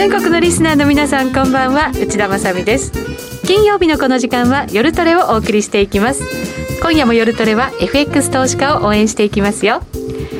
全国のリスナーの皆さんこんばんは。内田まさです。金曜日のこの時間は夜トレをお送りしていきます。今夜も夜トレは FX 投資家を応援していきますよ。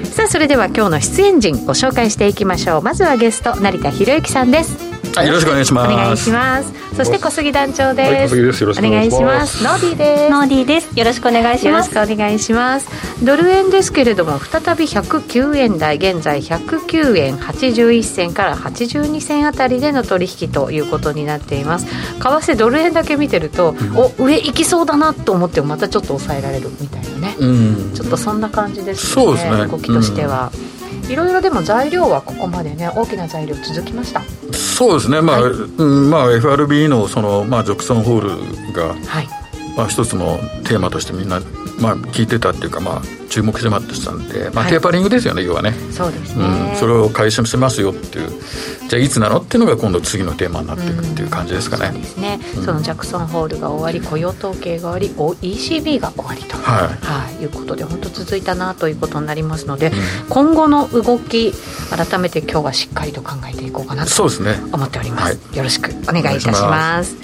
さあそれでは今日の出演陣ご紹介していきましょう。まずはゲスト成田博之さんです。はい、よろしくお願いします。お願いします。そして小杉団長です。はい、小杉です。よろしくお願いします。ノーディーです。ノーディーです。よろしくお願いします。よろしくお願いします。ドル円ですけれども、再び109円台、現在109円81銭から82銭あたりでの取引ということになっています。為替ドル円だけ見てると、うん、お上行きそうだなと思ってもまたちょっと抑えられるみたいなね。うん、ちょっとそんな感じですね。そうですね。動きとしては。うんいろいろでも材料はここまでね大きな材料続きました。そうですね。まあ、はい、うんまあ、FRB のその、まあ、ジョクソンホールが、はい。まあ、一つのテーマとしてみんな、まあ、聞いてたっていうか、まあ、注目して待ってたんで、まあ、テーパリングですよね、要はね。そうですね、うん、それを解消しますよっていう。じゃあいつなの？っていうのが今度次のテーマになっていくっていう感じですかね、そうですね、そのジャクソンホールが終わり雇用統計が終わり ECB が終わりと、はい。はい、いうことで本当続いたなということになりますので、うん、今後の動き改めて今日はしっかりと考えていこうかなと思っております、ねはい、よろしくお願いいたします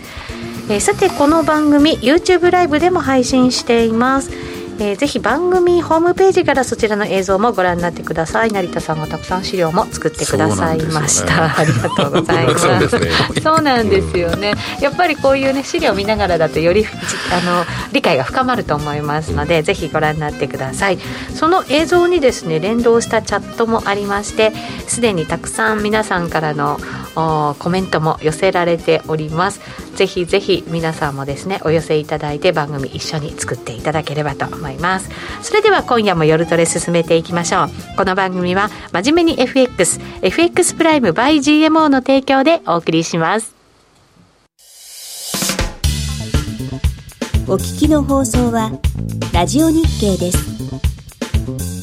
えー、さてこの番組 YouTube ライブでも配信しています。えー、ぜひ番組ホームページからそちらの映像もご覧になってください。成田さんがたくさん資料も作ってくださいました、ね、ありがとうございます。そうなんですよね、やっぱりこういうね資料を見ながらだとよりあの理解が深まると思いますので、ぜひご覧になってください。その映像にですね連動したチャットもありましてすでにたくさん皆さんからのコメントも寄せられておりますぜひぜひ皆さんもですねお寄せいただいて番組一緒に作っていただければと思います。それでは今夜も夜トレ進めていきましょう。この番組は真面目に FXFX プライム by GMO の提供でお送りします。お聞きの放送はラジオ日経です。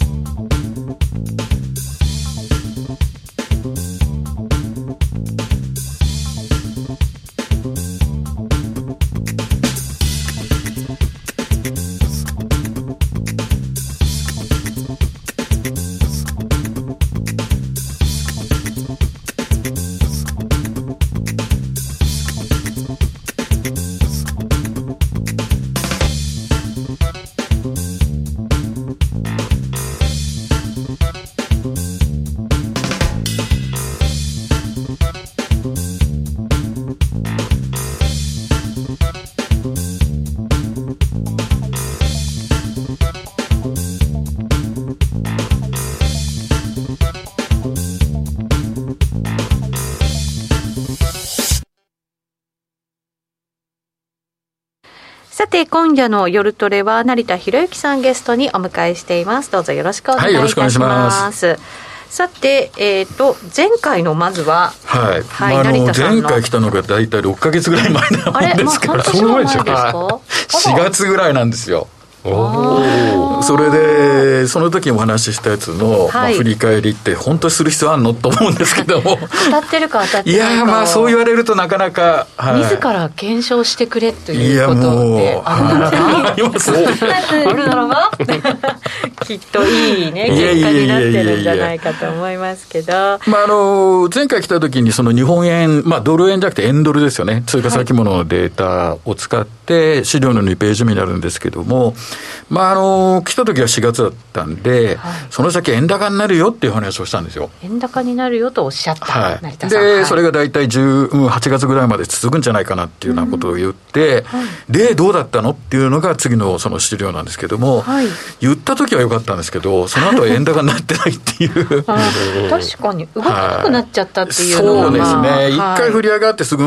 今夜の夜トレは成田博之さんゲストにお迎えしています。どうぞよろしくお願いいたします、はい、ます。さて、えーと、前回のまずは、はい、はいまあ、前回来たのが大体6か月ぐらい前なもんですから、その前ですか？4月ぐらいなんですよ。それでその時お話ししたやつの、まあ、振り返りって本当にする必要あるのと思うんですけど。も当たってるか当たってないかいやまあそう言われるとなかなか、はい、自ら検証してくれということってあるならばあるならば。きっといいね結果になってるんじゃないかと思いますけど。まああの前回来た時にその日本円まあドル円じゃなくて円ドルですよね。通貨先物のデータを使って資料の2ページ目になるんですけどもまあ、あの来た時は4月だったんで、はい、その先円高になるよっていう話をしたんですよ。円高になるよとおっしゃった、はい、で、はい、それが大体8月ぐらいまで続くんじゃないかなっていうようなことを言って、で、どうだったのっていうのが次のその資料なんですけども、言った時は良かったんですけど、その後は円高になってないっていう。確かに、動かなくなっちゃったっていうのが、そうですね、一、回振り上がってすぐ、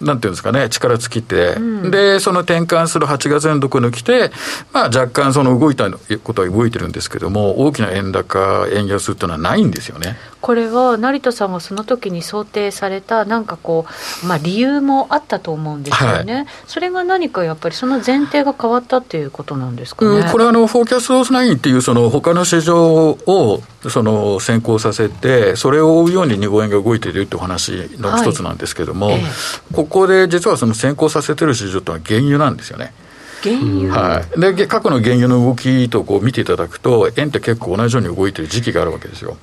なんていうんですかね、力尽きて、うん、で、その転換する8月円読抜きて、まあ、若干その動いたことは動いてるんですけども、大きな円高、円安っていうのはないんですよね。これは成田さんがその時に想定された、なんかこう、まあ、理由もあったと思うんですよね、はい、それが何かやっぱり、その前提が変わったっていうことなんですかね、うん、これはあのフォーキャストナインっていう、その他の市場をその先行させて、それを追うように日本円が動いているってお話の一つなんですけども、はいええ、ここで実はその先行させてる市場というのは原油なんですよね。原油、はい、で過去の原油の動きとこう見ていただくと、円って結構同じように動いてる時期があるわけですよ。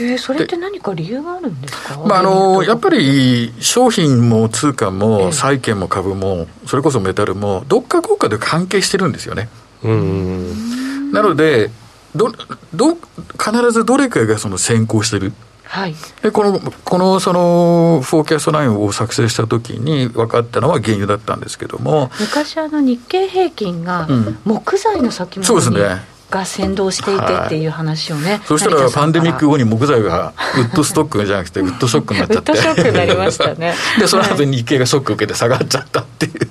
えー、それって何か理由があるんですか、まあ、あのやっぱり商品も通貨も債券も株も、それこそメタルも、どっか国家で関係してるんですよね。うんなのでどど、必ずどれかがその先行してる。はい、でこのこのそのフォーキャストラインを作成したときに分かったのは原油だったんですけども。昔あの日経平均が木材の先物に、うん、そうですね。が先導していてっていう話をね、はい、そしたらパンデミック後に木材がウッドストックじゃなくてウッドショックになっちゃって。ウッドショックになりましたね。でその後に日経がショック受けて下がっちゃったっていう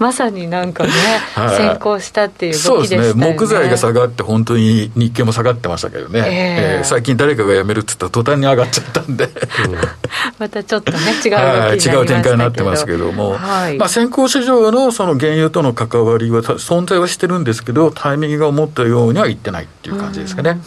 まさになんかね、はい、先行したっていう動きでね。そうですね。木材が下がって、本当に日経も下がってましたけどね。えー、えー、最近誰かが辞めるって言ったら途端に上がっちゃったんで またちょっとね、違う、はい、違う展開になってますけども、はい、まあ先行市場のその原油との関わりは存在はしてるんですけど、タイミングが思ったようにはいってないっていう感じですかね。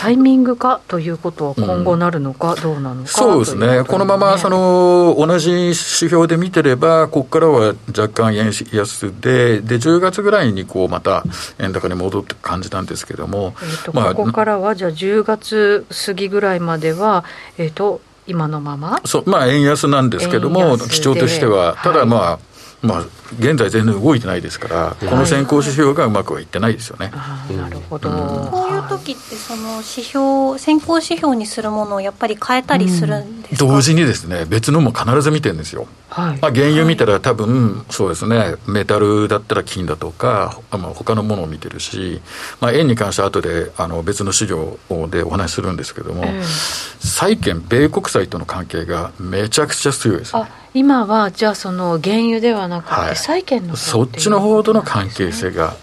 タイミングかということは今後なるのか、どうなのか、うん、そうですね、このままその同じ指標で見てれば、ここからは若干円安で、で10月ぐらいにこうまた円高に戻って感じたんですけども、えーとまあ、ここからは、じゃあ10月過ぎぐらいまでは、えーと、今のまま？そう、まあ、円安なんですけども、基調としては、ただまあ、はいまあ、現在、全然動いてないですから、この先行指標がうまくはいってないですよね。なるほど、こういう時ってその指標、先行指標にするものをやっぱり変えたりするんですか、同時にですね、別のも必ず見てるんですよ。はい、まあ、原油見たら、多分そうですね、メタルだったら金だとか、まあ、他のものを見てるし、まあ、円に関しては後であの別の資料でお話しするんですけども、えー、債券、米国債との関係がめちゃくちゃ強いですね。今はじゃあその原油ではなくて債券の、はい、そっちの方との関係性が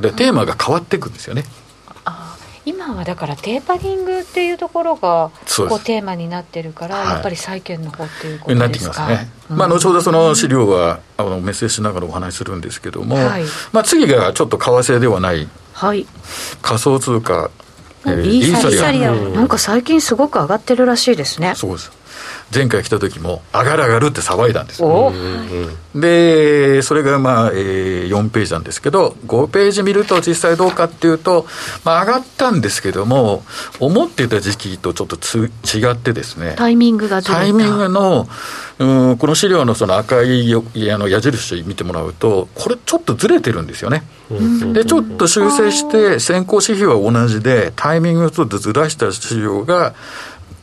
でテーマが変わっていくんですよね、あ今はだからテーパリングっていうところがこうテーマになってるから、やっぱり債券の方っていうことですか、なってきますね、うん、まあ、後ほどその資料はあのメッセージしながらお話しするんですけども、はい、まあ、次がちょっと為替ではない、はい、仮想通貨、えー、イーサリア。ム、なんか最近すごく上がってるらしいですね。そうです前回来た時も上がる上がるって騒いだんですよ、でそれがまあ、えー、4ページなんですけど5ページ見ると実際どうかっていうと、まあ、上がったんですけども思っていた時期とちょっとつ違ってですね。タイミングがずれた。タイミングのうんこの資料のその赤いあの矢印見てもらうとこれちょっとずれてるんですよね、でちょっと修正して先行指標は同じでタイミングをちょっとずらした資料が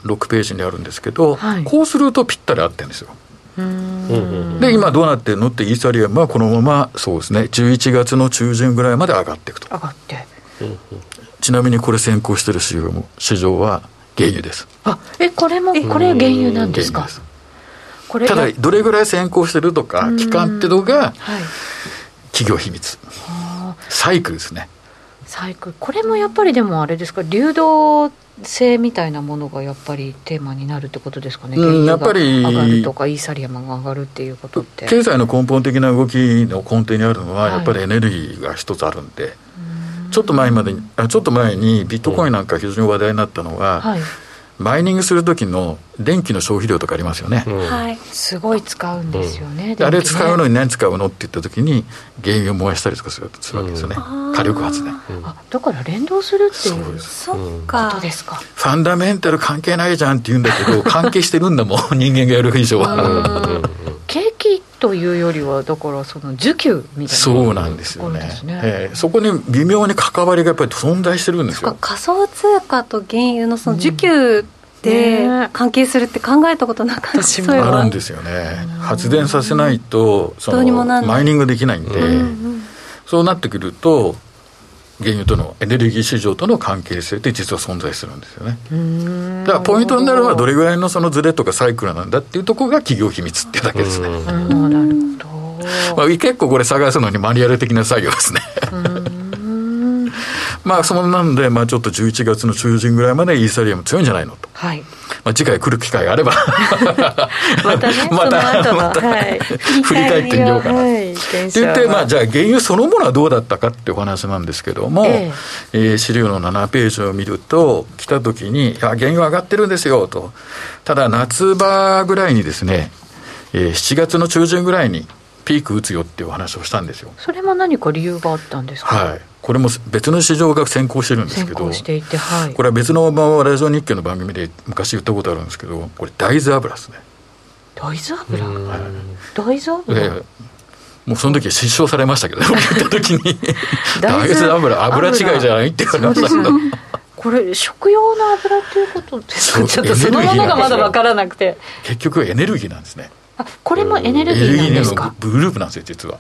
6ページにあるんですけど、はい、こうするとぴったり合ってるんですよ。で今どうなってるのってイーサリアムはこのままそうですね11月の中旬ぐらいまで上がっていくと。上がって。ちなみにこれ先行してる市場も市場は原油です。あえこれもこれ原油なんですか？これただどれぐらい先行してるとか期間っていうのが企業秘密。サイクルですねこれもやっぱりでもあれですか？流動性みたいなものがやっぱりテーマになるってことですかね、うん、やっぱり。上がるとか、イーサリアムが上がるっていうことって。経済の根本的な動きの根底にあるのは、やっぱりエネルギーが一つあるんで、はい、ちょっと前まであちょっと前にビットコインなんか非常に話題になったのは、はいマイニングする時の電気の消費量とかありますよね、はい、すごい使うんですよね、うん、あれ使うのに何使うのって言った時に原油を燃やしたりとかするするわけですよね、うん、火力発電、あだから連動するっていうそっか。ことですか。ファンダメンタル関係ないじゃんって言うんだけど関係してるんだもん 人間がやる以上は。景気というよりはだからその需給みたいなそうなんですよね。ね、えー、そこに微妙に関わりがやっぱり存在してるんですよ。仮想通貨と原油のその需給って関係するって考えたことなかった、うんね、あるんですよね。発電させないとそのマイニングできないんで、うんうん、そうなってくると原油とのエネルギー市場との関係性って実は存在するんですよね。だからポイントになるのはどれぐらいのそのズレとかサイクルなんだっていうところが企業秘密っていうだけですね。なるほど、まあ、結構これ探すのにマニュアル的な作業ですねまあ、そんなんで、まあ、ちょっと11月の中旬ぐらいまでイーサリアム強いんじゃないのと。はい。まあ、次回来る機会があれば。またね、また、また、はい、振り返ってみようかな。はい、って言って、まあ、じゃあ、原油そのものはどうだったかっていうお話なんですけども、ええ。ー、資料の7ページを見ると、来た時に、いや、原油上がってるんですよと。ただ、夏場ぐらいにですね、えー、7月の中旬ぐらいに、ピーク打つよっていうお話をしたんですよ。それも何か理由があったんですか？はいこれも別の市場が先行してるんですけどしていて、はい、これは別のラジオ日経の番組で昔言ったことあるんですけどこれ大豆油ですね。大豆油、はい、大豆油、えーもうその時失笑されましたけど、言った時に。大豆油？油違いじゃないって言われましたけど。これ食用の油っていうことですか？ちょっとそのものがまだ分からなくて。結局エネルギーなんですね。あこれもエネルギーなんですか？グループなんですよ実は。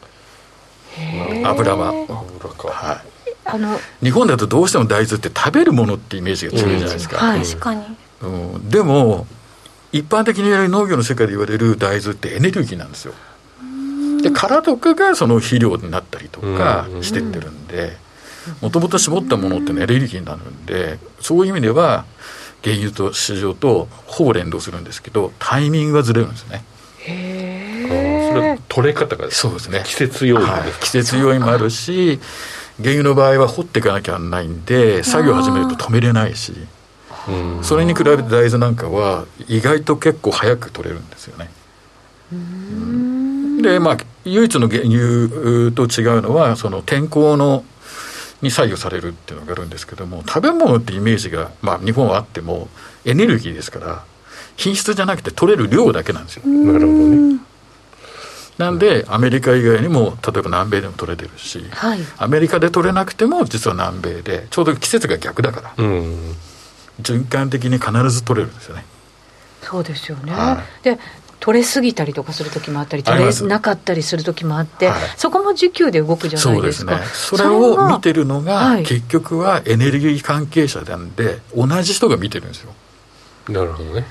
油は。はいあの日本だとどうしても大豆って食べるものってイメージが強いじゃないですか、はい、確かに、うん、でも一般的に農業の世界で言われる大豆ってエネルギーなんですよ。で殻とかがその肥料になったりとかしてってるんでもともと絞ったものってエネルギーになるんでそういう意味では原油と市場とほぼ連動するんですけどタイミングがずれるんですね。へえそれ取れ方がそうですね。季節要因、はい、季節要因もあるし原油の場合は掘っていかなきゃならないんで作業始めると止めれないしそれに比べて大豆なんかは意外と結構早く取れるんですよね。でまあ唯一の原油と違うのはその天候のに左右されるっていうのがあるんですけども食べ物ってイメージが、まあ、日本はあってもエネルギーですから品質じゃなくて取れる量だけなんですよ。なるほどねなんでアメリカ以外にも例えば南米でも取れてるし、はい、アメリカで取れなくても実は南米でちょうど季節が逆だから、うん、循環的に必ず取れるんですよね。そうですよね、はい、で取れすぎたりとかする時もあったり取れなかったりする時もあって、はい、そこも需給で動くじゃないですか。そですね。それを見てるのが、はい、結局はエネルギー関係者なんで同じ人が見てるんですよ。なるほどね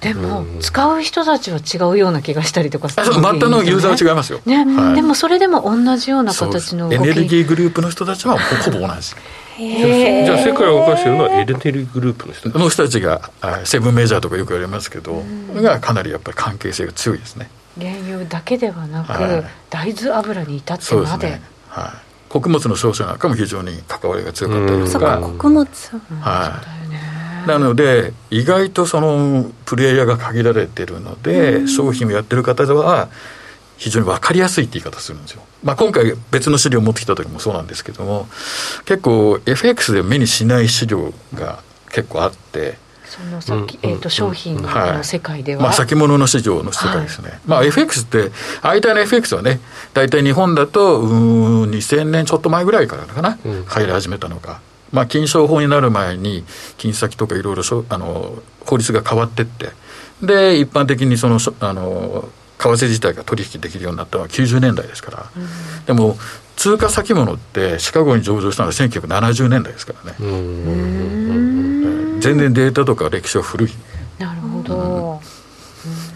でも、使う人たちは違うような気がしたりとかする、ね、末端のユーザーは違いますよ、ね、はい、でもそれでも同じような形のエネルギーグループの人たちはほぼ同じ。じゃあ世界を動かしているのはエルテルグループの人の人たちがセブンメジャーとかよく言われますけど、がかなりやっぱり関係性が強いですね。原油だけではなく、はい、大豆油に至ってまで、ね、はい、穀物の商社なんかも非常に関わりが強かったりとか。穀物。はい、なので意外とそのプレイヤーが限られてるので、商品をやってる方では非常に分かりやすいって言い方するんですよ。まあ、今回別の資料を持ってきた時もそうなんですけども結構 FX で目にしない資料が結構あってその先、えー、と商品の世界では、まあ、先物の市場の世界ですね、はい、まあ FX って相対の FX はね大体日本だとうん2000年ちょっと前ぐらいからかな、うん、入り始めたのが、まあ、金商法になる前に金先とかいろいろあの法律が変わってって。で一般的にそのあの為替自体が取引できるようになったのは90年代ですから、うん、でも通貨先物ってシカゴに上場したのは1970年代ですからね。全然データとか歴史は古い。なるほど、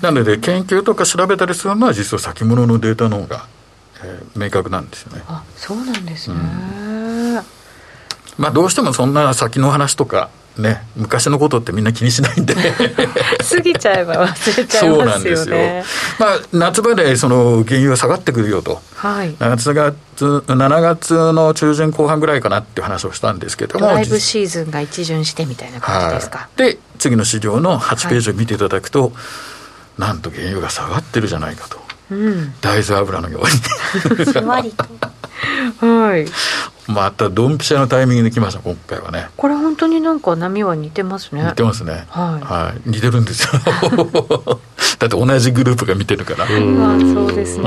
なので研究とか調べたりするのは実は先物のデータの方が、えー、明確なんですよね。あそうなんですね、まあどうしてもそんな先の話とかね、昔のことってみんな気にしないんで。過ぎちゃえば忘れちゃいますよね。そうなんですよ、まあ、夏場でその原油が下がってくるよと、はい、7月7月の中旬後半ぐらいかなっていう話をしたんですけどもドライブシーズンが一巡してみたいな感じですか、はい、で次の資料の8ページを見ていただくと、はい、なんと原油が下がってるじゃないかと、うん、大豆油のように。ふわりとはい。またドンピシャのタイミングで来ました今回はね。これ本当になんか波は似てますね。似てますね。はい、はい、似てるんですよ。だって同じグループが見てるから。まあそうですね。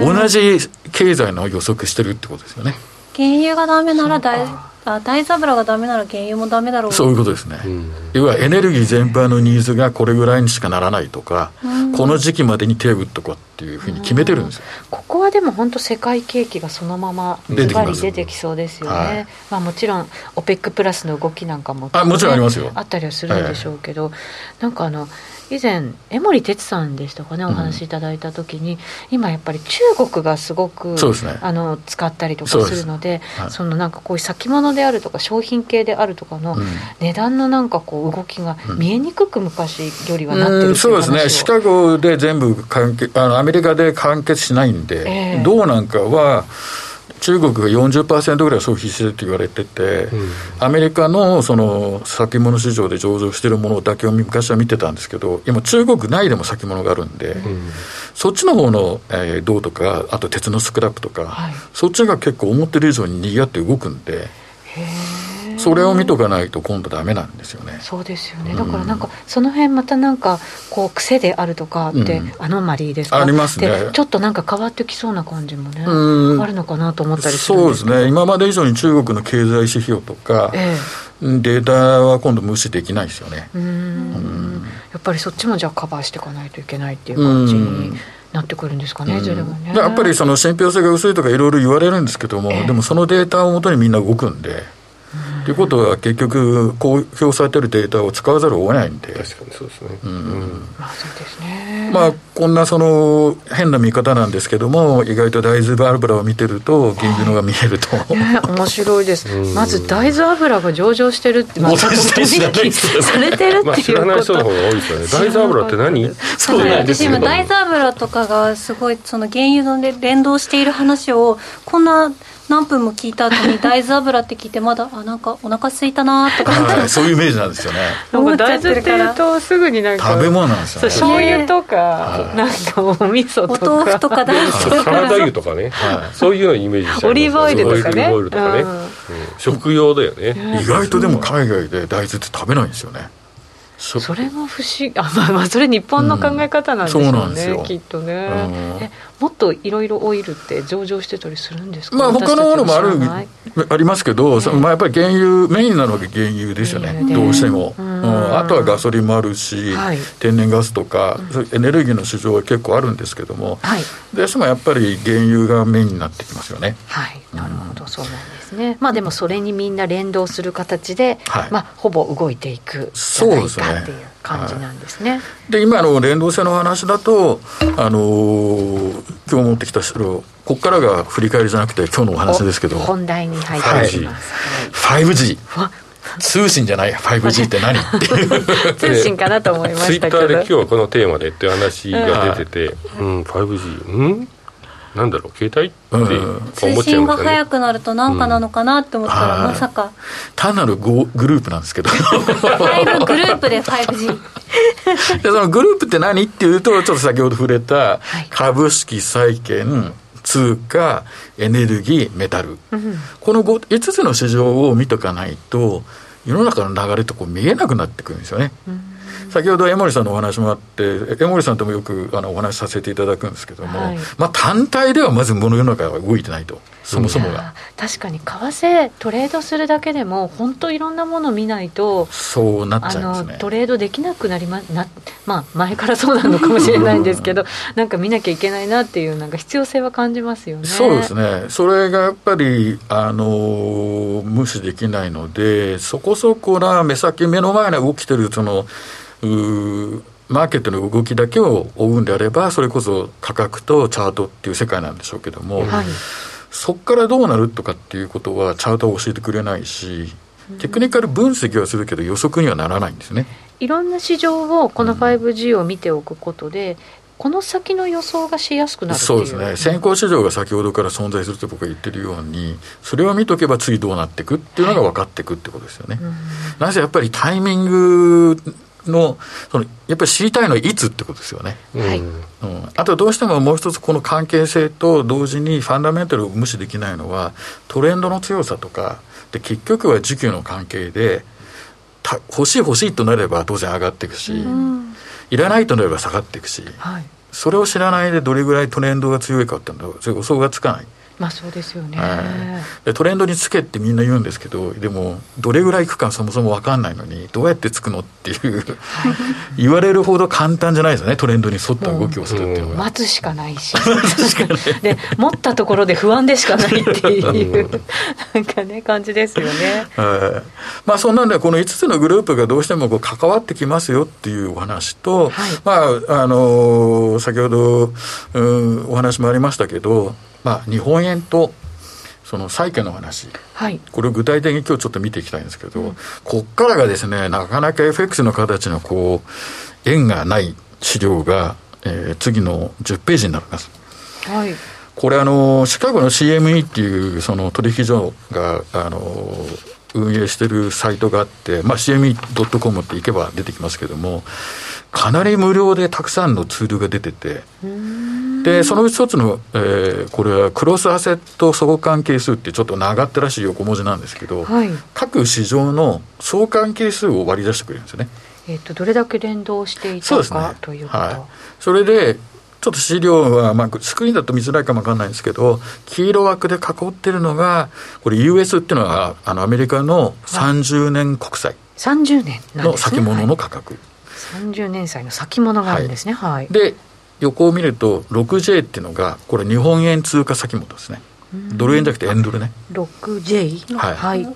同じ経済の予測してるってことですよね。原油がダメなら大あ大豆油がダメなら原油もダメだろう。そういうことですね、うん、要はエネルギー全般のニーズがこれぐらいにしかならないとか、うん、この時期までに手を打っとこうっていうふうに決めてるんですよ、うん、ここはでも本当世界景気がそのままズバリ出てきそうですよね、はい、まあ、もちろん OPEC プラスの動きなんかも、ね、あもちろんありますよ。あったりはするんでしょうけど、はい、なんかあの以前江守哲さんでしたかねお話しいただいた時に、うん、今やっぱり中国がすごくそうです、ね、あの使ったりとかす。るのでそのなんかこういう先物であるとか商品系であるとかの値段のなんかこう動きが見えにくく昔よりはなってる、うん、そうですね。シカゴで全部完結あのアメリカで完結しないんで、えー、どうなんかは中国が40%ぐらい消費してるって言われてて、うん、アメリカのその先物市場で上場してるものだけを昔は見てたんですけど、今、中国内でも先物があるんで、うん、そっちの方の、えー、銅とか、あと鉄のスクラップとか、はい、そっちが結構思ってる以上に賑わって動くんで。それを見とかないと今度ダメなんですよね。そうですよね。だからなんか、その辺またなんかこう癖であるとかって、アノマリーですか？ありますね。ちょっとなんか変わってきそうな感じもね、あるのかなと思ったりするそうですね。今まで以上に中国の経済指標とか、ええ、データは今度無視できないですよね。うんやっぱりそっちもじゃあカバーしていかないといけないっていう感じに。なってくるんですかね、それはね。やっぱりその信憑性が薄いとかいろいろ言われるんですけども、えでもそのデータをもとにみんな動くんで。ということは、結局、公表されてるデータを使わざるを得ないんで、確かにそうですね。うん、まあ、そうですね。まあ、こんなその変な見方なんですけども、意外と大豆油を見てると、原油のが見えると。ね、面白いです。まず大豆油が上場してるって、まあ、されてるっていうこと。知らない人の方が多いですよね。大豆油って何？そうなんです今、大豆油とかがすごい、その原油の連動している話を、こんな、何分も聞いた後に大豆油って聞いてまだあなんかお腹空いたなとか、はい、そういうイメージなんですよね。大豆っていうとすぐになんか食べ物なんですよね。醤油とか、はい、なんかお味噌とか。お豆腐とか大豆とかサラダ油とかね、はい、そういうようなイメージオリーブオイルとかね。オリーブオイルとかね、うん、食用だよね。意外とでも海外で大豆って食べないんですよね。それが不思議。あまあまあそれ日本の考え方なんでしょうね、うん、きっとね、えもっといろいろオイルって上場してたりするんですか？まあ他のものもあるありますけど、ね、まあやっぱり原油メインなのが原油ですよね。どうしても、うん、あとはガソリンもあるし、はい、天然ガスとか、エネルギーの市場は結構あるんですけども、はい、どうしてもやっぱり原油がメインになってきますよね。はい。なるほど、そうなんですね。まあでもそれにみんな連動する形で、はい、まあほぼ動いていくじゃないかっていう感じなんですね。はい、で今の連動性の話だと、あのー、今日持ってきた資料ここからが振り返りじゃなくて今日のお話ですけど。本題に入っていきます、はい、5G 通信じゃない？5G って何っていう通信かなと思いましたけど。ツイッターで今日はこのテーマでっていう話が出てて、うん、5G うん？なんだろう携帯って思っちゃいますね、通信が速くなると何かなのかなって思ったら、まさか。単なるグループなんですけど。5グループで 5G でそのグループって何っていうとちょっと先ほど触れた株式債券通貨エネルギーメタル、うん、この 5, 5つの市場を見とかないと世の中の流れとこう見えなくなってくるんですよね。うん先ほど江森さんのお話もあって江森さんともよくあのお話しさせていただくんですけども、はい、まあ単体ではまず物世の中は動いてないと。そもそもが。確かに為替トレードするだけでも本当いろんなもの見ないとそうなっちゃいますね。トレードできなくなりまなまあ前からそうなのかもしれないんですけど なんか見なきゃいけないなっていうなんか必要性は感じますよね。そうですね。それがやっぱりあの無視できないのでそこそこな目先目の前に起きてるそのマーケットの動きだけを追うんであれば、それこそ価格とチャートっていう世界なんでしょうけども、はい、そこからどうなるとかっていうことは、チャートは教えてくれないし、テクニカル分析はするけど、予測にはならないんですね。いろんな市場をこの 5G を見ておくことで、うんこの先の予想がしやすくなるそうですね、先行市場が先ほどから存在すると僕は言ってるように、それを見とけば次どうなっていくっていうのが分かっていくってことですよね。はい、なぜやっぱりタイミングのそのやっぱり知りたいのはいつってことですよね、はい。うん、あとどうしてももう一つこの関係性と同時にファンダメンタルを無視できないのはトレンドの強さとかで結局は需給の関係で欲しい欲しいとなれば当然上がっていくし、うん、いらないとなれば下がっていくし、はい、それを知らないでどれぐらいトレンドが強いかっていうのは予想がつかない。まあそうですよね、でトレンドにつけってみんな言うんですけどでもどれぐらいいくかそもそも分かんないのにどうやってつくのっていう言われるほど簡単じゃないですよねトレンドに沿った動きをするっていうのは、待つしかないし。で持ったところで不安でしかないっていう。なんかね感じですよね、まあそんなんでこの5つのグループがどうしてもこう関わってきますよっていうお話と、はい、まああの先ほど、うん、お話もありましたけどまあ、日本円とその債券の話、はい、これを具体的に今日ちょっと見ていきたいんですけど、うん、こっからがですね、なかなか FX の形のこう、円がない資料が、えー、次の10ページになります。はい、これあの、シカゴの CME っていうその取引所が、あの、運営してるサイトがあって、まあ、CME.com って行けば出てきますけども、かなり無料でたくさんのツールが出てて、で、その一つの、えー、これはクロスアセット相関係数ってちょっと長ったらしい横文字なんですけど、はい、各市場の相関係数を割り出してくれるんですよね。えっ、と、どれだけ連動していたか、ね、ということ。はい、それで、ちょっと資料は、まあ、スクリーンだと見づらいかもわかんないんですけど、黄色枠で囲ってるのが、これ US っていうのは、あの、アメリカの30年国債。30年の先物の価格。はい、30年債の先物があるんですね。はい。で、横を見ると 6J っていうのがこれ日本円通貨先物ですね。ドル円じゃなくて円ドルね。6J はい、はい、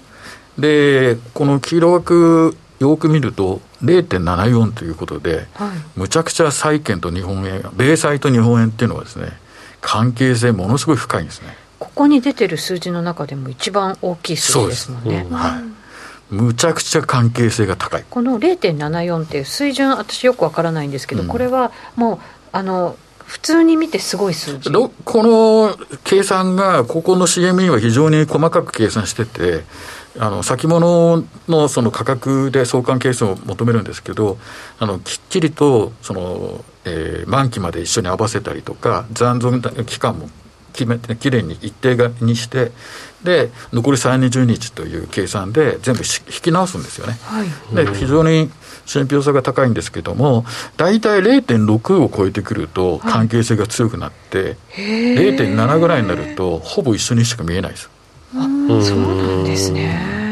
でこの黄色枠よく見ると0.74ということで、はい、むちゃくちゃ債券と日本円米債と日本円っていうのはですね関係性ものすごい深いんですね。ここに出てる数字の中でも一番大きい数字ですもんね、うん、はい。むちゃくちゃ関係性が高い。この0.74っていう水準私よくわからないんですけど、うん、これはもうあの普通に見てすごい数字この計算がここの CME は非常に細かく計算しててあの先物のその価格で相関係数を求めるんですけどあのきっちりとその、えー、満期まで一緒に合わせたりとか残存期間も決めて、きれいに一定がにしてで残り320日という計算で全部引き直すんですよね。はい、で非常に信憑性が高いんですけども大体0.6を超えてくると関係性が強くなって、はい、0.7ぐらいになるとほぼ一緒にしか見えないです。あそうなんですね。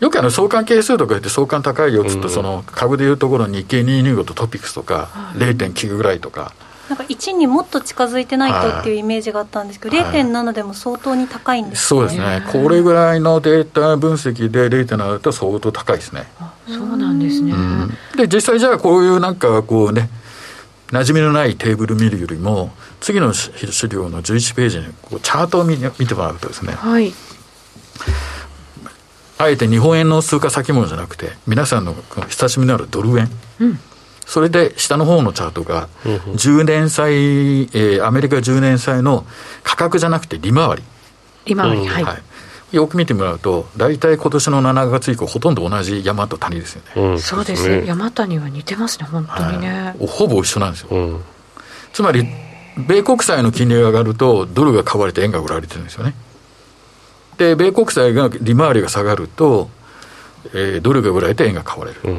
よくあの相関係数とか言って相関高いよっつって、その株でいうところ日経225とトピックスとか0.9ぐらいとか。なんか1にもっと近づいてないとっていうイメージがあったんですけど、はい、0.7でも相当に高いんです、ね、そうですね、これぐらいのデータ分析で0.7だと相当高いですね。そうなんですね、うん、で実際じゃあこういうなんかこうね馴染みのないテーブル見るよりも次の資料の11ページにこうチャートを見見てもらうとですね、はい、あえて日本円の通貨先物じゃなくて皆さんの親しみのあるドル円、うん。それで下の方のチャートが、10年債、えー、アメリカ10年債の価格じゃなくて利回り。利回り、はい、はい。よく見てもらうと、大体今年の7月以降、ほとんど同じ山と谷ですよね。うん、そうですね。山谷は似てますね、本当にね。はい、ほぼ一緒なんですよ。うん、つまり、米国債の金利が上がると、ドルが買われて円が売られてるんですよね。で、米国債が利回りが下がると、えー、ドルが売られて円が買われる。うん、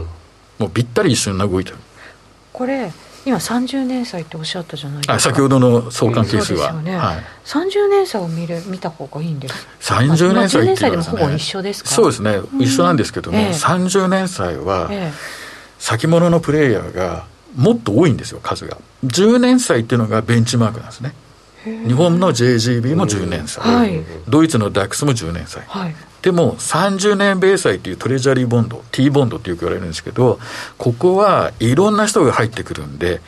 もうぴったり一緒に動いてる。これ今30年債っておっしゃったじゃないですか。先ほどの相関係数は、うん、ね、はい、30年債を見る見た方がいいんです30年債っていうのは、ね、でもほぼ一緒ですかそうですね、一緒なんですけども、ええ、30年債は、先物のプレイヤーがもっと多いんですよ数が。10年債っていうのがベンチマークなんですね。日本の JGB も10年債、はい、ドイツの DAX も10年債、はい、でも30年米債っていうトレジャリーボンド T ボンドってよく言われるんですけどここはいろんな人が入ってくるんで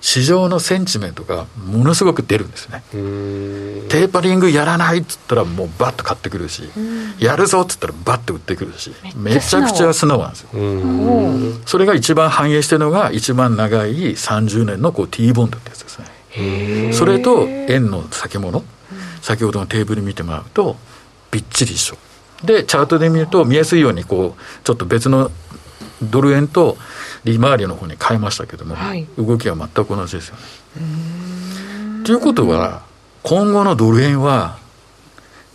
市場のセンチメントがものすごく出るんですね。テーパリングやらないっつったらもうバッと買ってくるしやるぞっつったらバッと売ってくるしめちゃくちゃ素直なんですよ。それが一番反映してるのが一番長い30年のこう T ボンドってやつですね。それと円の先物。先ほどのテーブル見てもらうとびっちり一緒でチャートで見ると見やすいようにこうちょっと別のドル円と利回りの方に変えましたけども、はい、動きは全く同じですよね。ということは今後のドル円は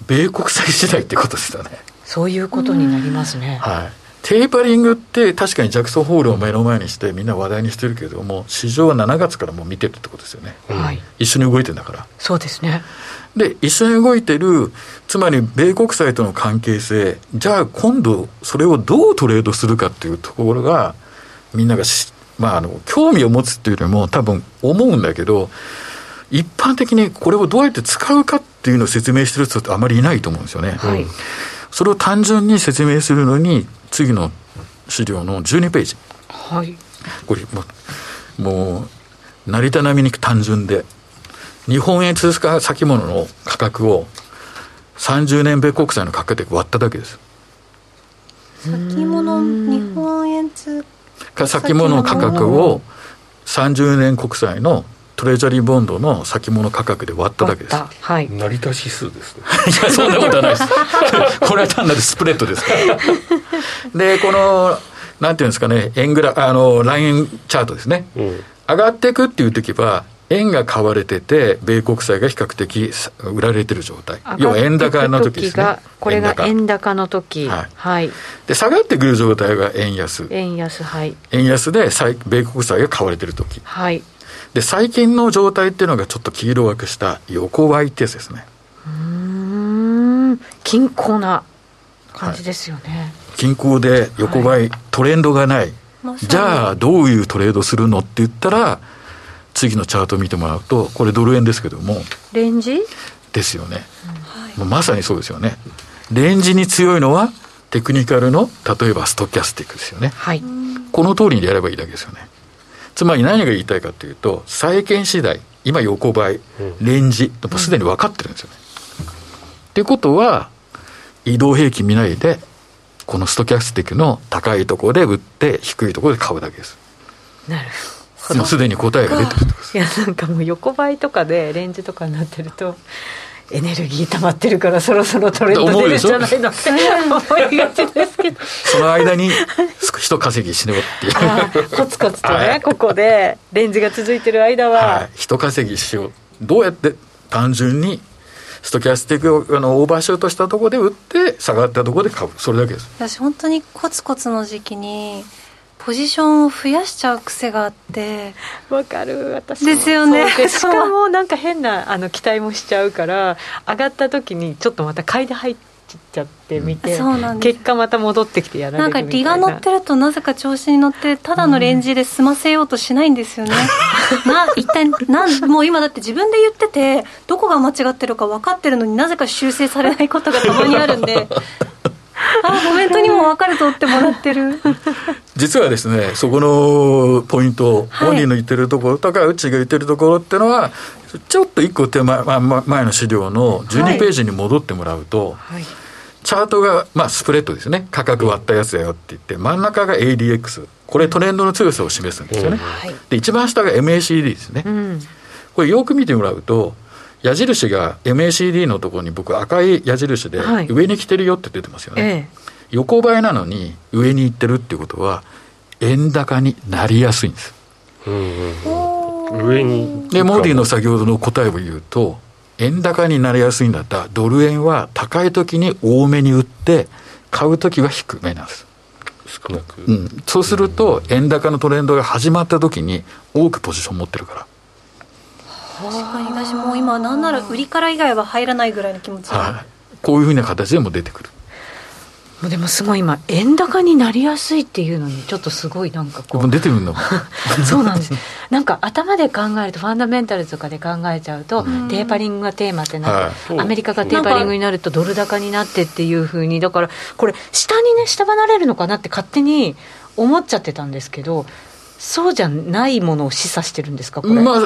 米国債時代ってことですよね。そういうことになりますね。はい。テーパリングって確かにジャクソンホールを目の前にしてみんな話題にしてるけども市場は7月からもう見てるってことですよね、はい、一緒に動いてるんだから。そうですね。で一緒に動いてるつまり米国債との関係性じゃあ今度それをどうトレードするかっていうところがみんながまあ、あの興味を持つっていうよりも多分思うんだけど一般的にこれをどうやって使うかっていうのを説明してる人ってあまりいないと思うんですよね。はい、それを単純に説明するのに次の資料の12ページ。はい、これもうもう成田並みに単純で日本円通貨先物の価格を30年米国債の価格で割っただけです。先物日本円通貨先物の価格を30年国債のトレジャリーボンドの先物価格で割っただけです。はい。成田指数ですね。いや、そんなことはないです。これは単なるスプレッドですから。で、この、なんていうんですかね、円グラ、あの、ラインチャートですね。うん、上がっていくっていう時は、円が買われてて、米国債が比較的売られてる状態、要は円高の時ですね。これが円高の時、はい、はい、で下がってくる状態が円安、円安、はい、円安で米国債が買われてる時、はい、で最近の状態っていうのがちょっと黄色くした横ばいってやつですね。うん。均衡な感じですよね。はい、均衡で横ばい、トレンドがない。じゃあどういうトレードするのって言ったら次のチャートを見てもらうとこれドル円ですけども。レンジ？ですよね、うん、まさにそうですよね。レンジに強いのはテクニカルの例えばストキャスティックですよね、はい、この通りにやればいいだけですよねつまり何が言いたいかというと債券次第今横ばい、レンジもうすでに分かってるんですよね、うん、っていうことは移動平均見ないでこのストキャスティックの高いところで売って低いところで買うだけです。なるほど。もうすでに答えが出てるいやなんかもう横ばいとかでレンジとかになってるとエネルギー溜まってるからそろそろトレンド出るんじゃないのって思いがちですけど。その間に一稼ぎしようって。いうコツコツとね、はい、ここでレンジが続いてる間は、はい、一稼ぎしよう。どうやって単純にストキャスティックあのオーバーシュートしたところで売って下がったところで買う。それだけです。私本当にコツコツの時期にポジションを増やしちゃう癖があって。わかる私ですよね。しかもなんか変なあの期待もしちゃうから上がった時にちょっとまた買いで入っちゃってみて、うん、結果また戻ってきてやられるな。んか利が乗ってるとなぜか調子に乗ってただのレンジで済ませようとしないんですよね、うん、な一体なんもう今だって自分で言っててどこが間違ってるか分かってるのになぜか修正されないことがたまにあるんであコメントにも分かるとってもらってる。実はですねそこのポイント、本人の言ってるところとかうちが言ってるところっていうのはちょっと一個手前,、まあ、前の資料の12ページに戻ってもらうと、はい、チャートが、まあ、スプレッドですね。価格割ったやつだよって言って真ん中が ADX これトレンドの強さを示すんですよね、うん、で一番下が MACD ですね、うん、これよく見てもらうと矢印が MACD のところに僕赤い矢印で上に来てるよって出てますよね、はい横ばいなのに上に行ってるっていうことは円高になりやすいんです、うんうん、上にでモーディの先ほどの答えを言うと円高になりやすいんだった。らドル円は高い時に多めに売って買う時は低めなんです。少なく、うん、そうすると円高のトレンドが始まった時に多くポジション持ってるから確かに私もう今なんなら売りから以外は入らないぐらいの気持ちはい、こういうふうな形でも出てくる。でもすごい今円高になりやすいっていうのにちょっとすごいなんかこう。出てるんだ そうなんです。なんか頭で考えるとファンダメンタルズとかで考えちゃうと、うん、テーパリングがテーマってなって、はい、アメリカがテーパリングになるとドル高になってっていうふうにだからこれ下にね下離れるのかなって勝手に思っちゃってたんですけどそうじゃないものを示唆してるんですかこれ、まあ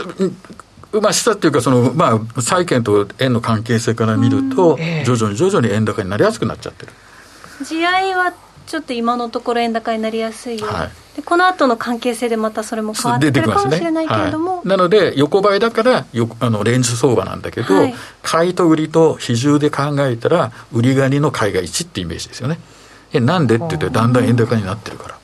まあ、したっていうかその、まあ、債券と円の関係性から見ると、徐々に徐々に円高になりやすくなっちゃってる。地合いはちょっと今のところ円高になりやすいよ、はい、でこの後の関係性でまたそれも変わってくるかもしれないけれども、ね。はい、なので横ばいだからよあのレンジ相場なんだけど、はい、買いと売りと比重で考えたら売りが2の買いが1ってイメージですよね。えなんでって言ってだんだん円高になってるから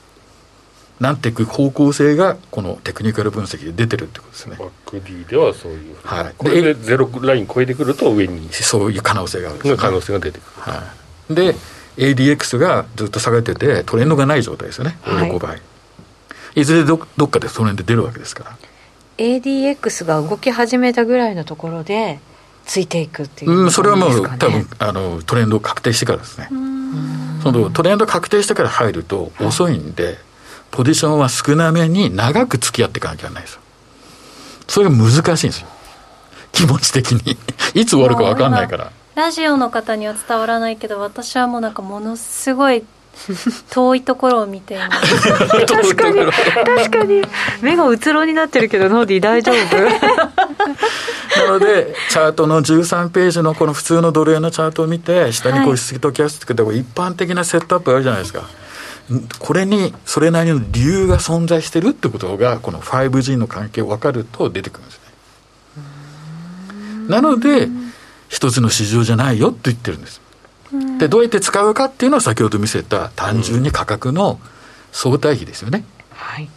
なっていく方向性がこのテクニカル分析で出てるってことですね。バック D ではそういう、はい、これでゼロライン超えてくると上に。そういう可能性がある、ね、可能性が出てくる、はい、で ADX がずっと下がっててトレンドがない状態ですよね、はい、横ばい。いずれどどっかでトレンド出るわけですから。ADX が動き始めたぐらいのところでついていくっていう、ね、うん、それはもう多分あのトレンド確定してからですね。そのトレンド確定してから入ると遅いんで、はいポジションは少なめに長く付き合っていかなきゃないですよ。それが難しいんですよ。気持ち的に。いつ終わるか分かんないから。ラジオの方には伝わらないけど、私はもうなんかものすごい遠いところを見ています 確かに確かに目がうつろになってるけどノーディ大丈夫 なのでチャートの13ページのこの普通のドル円のチャートを見て下にこうストキャスティックで一般的なセットアップあるじゃないですかこれにそれなりの理由が存在してるってことがこの 5G の関係を分かると出てくるんですねなので、一つの市場じゃないよって言ってるんです。で、どうやって使うかっていうのは先ほど見せた単純に価格の相対比ですよね。はい。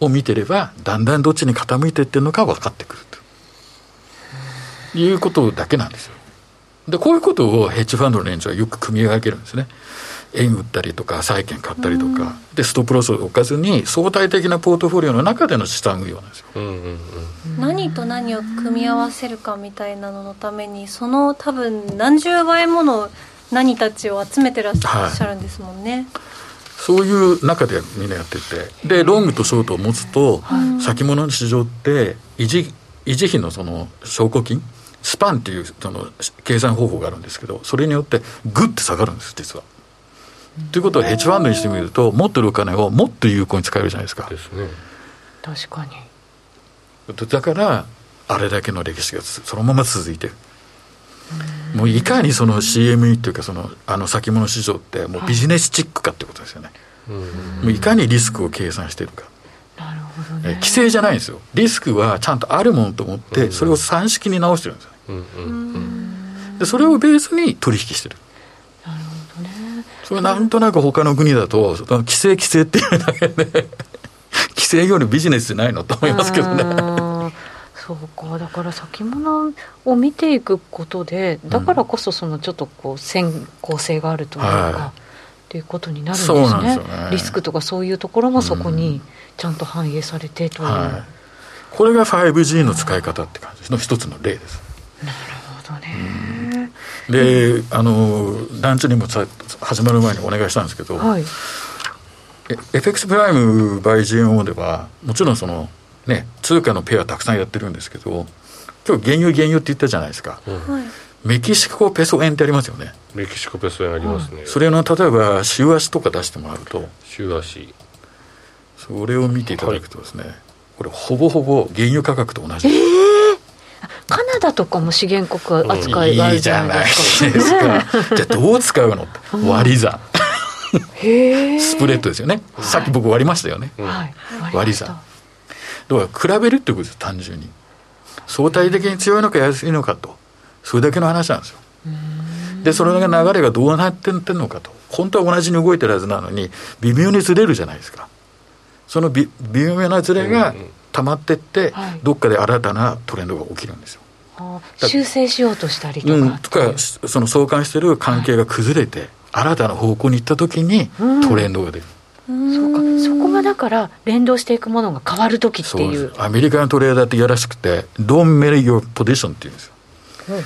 を見てれば、だんだんどっちに傾いていってるのか分かってくるということだけなんですよ。で、こういうことをヘッジファンドの連中はよく組み上げるんですね。円売ったりとか、債券買ったりとか、で、ストップロスを置かずに、相対的なポートフォリオの中での資産運用なんですよ。うんうんうん。何と何を組み合わせるかみたいなののためにその多分何十倍もの何たちを集めてらっしゃるんですもんね、はい、そういう中でみんなやっててでロングとショートを持つと、先物の市場って維持維持費のその証拠金スパンっていうその計算方法があるんですけどそれによってグッて下がるんです実は。ということはヘッジファンドにしてみると持ってるお金をもっと有効に使えるじゃないですか。ですね。確かに。だからあれだけの歴史がそのまま続いてる。もういかにその CME っていうかそのあの先物市場ってもうビジネスチックかってことですよね、もういかにリスクを計算してるか。なるほど、ね、規制じゃないんですよ。リスクはちゃんとあるものと思ってそれを算式に直してるんですよね、でそれをベースに取引してるそれなんとなく他の国だと規制規制っていうだけで 規制よりビジネスじゃないのと思いますけどね。そうか。だから先物を見ていくことでだからこそそのちょっとこう先行性があるというか、はい、っていうことになるんですね、ね、リスクとかそういうところもそこにちゃんと反映されてという、はい、これが 5G の使い方って感じの一つの例です。なるほど。ね、であの団地にも始まる前にお願いしたんですけど、はい、FX プライム by GMO ではもちろんそのね、通貨のペアたくさんやってるんですけど、今日原油原油って言ったじゃないですか。うん、メキシコペソ円ってありますよね。メキシコペソ円ありますね。それの例えば週足とか出してもらうと、週足。それを見ていただくとですね、はい、これほぼほぼ原油価格と同じ。えーカナダとかも資源国扱いがあるじゃないですか。うん、いいじゃない。ですか。じゃあどう使うの？割り算。スプレッドですよね。さっき僕割りましたよね。はい、割り算。だから比べるってことです単純に。相対的に強いのか安いのかと。それだけの話なんですよ。でそれだけ流れがどうなってんのかと。本当は同じに動いてるはずなのに微妙にずれるじゃないですか。その微妙なずれが溜まってって、どっかで新たなトレンドが起きるんですよ、修正しようとしたりとか、うん、とかその相関してる関係が崩れて、はい、新たな方向に行った時にトレンドが出る、そうか。そこがだから連動していくものが変わる時っていう。アメリカのトレーダーっていやらしくて「Don't marry your position」って言うんですよ、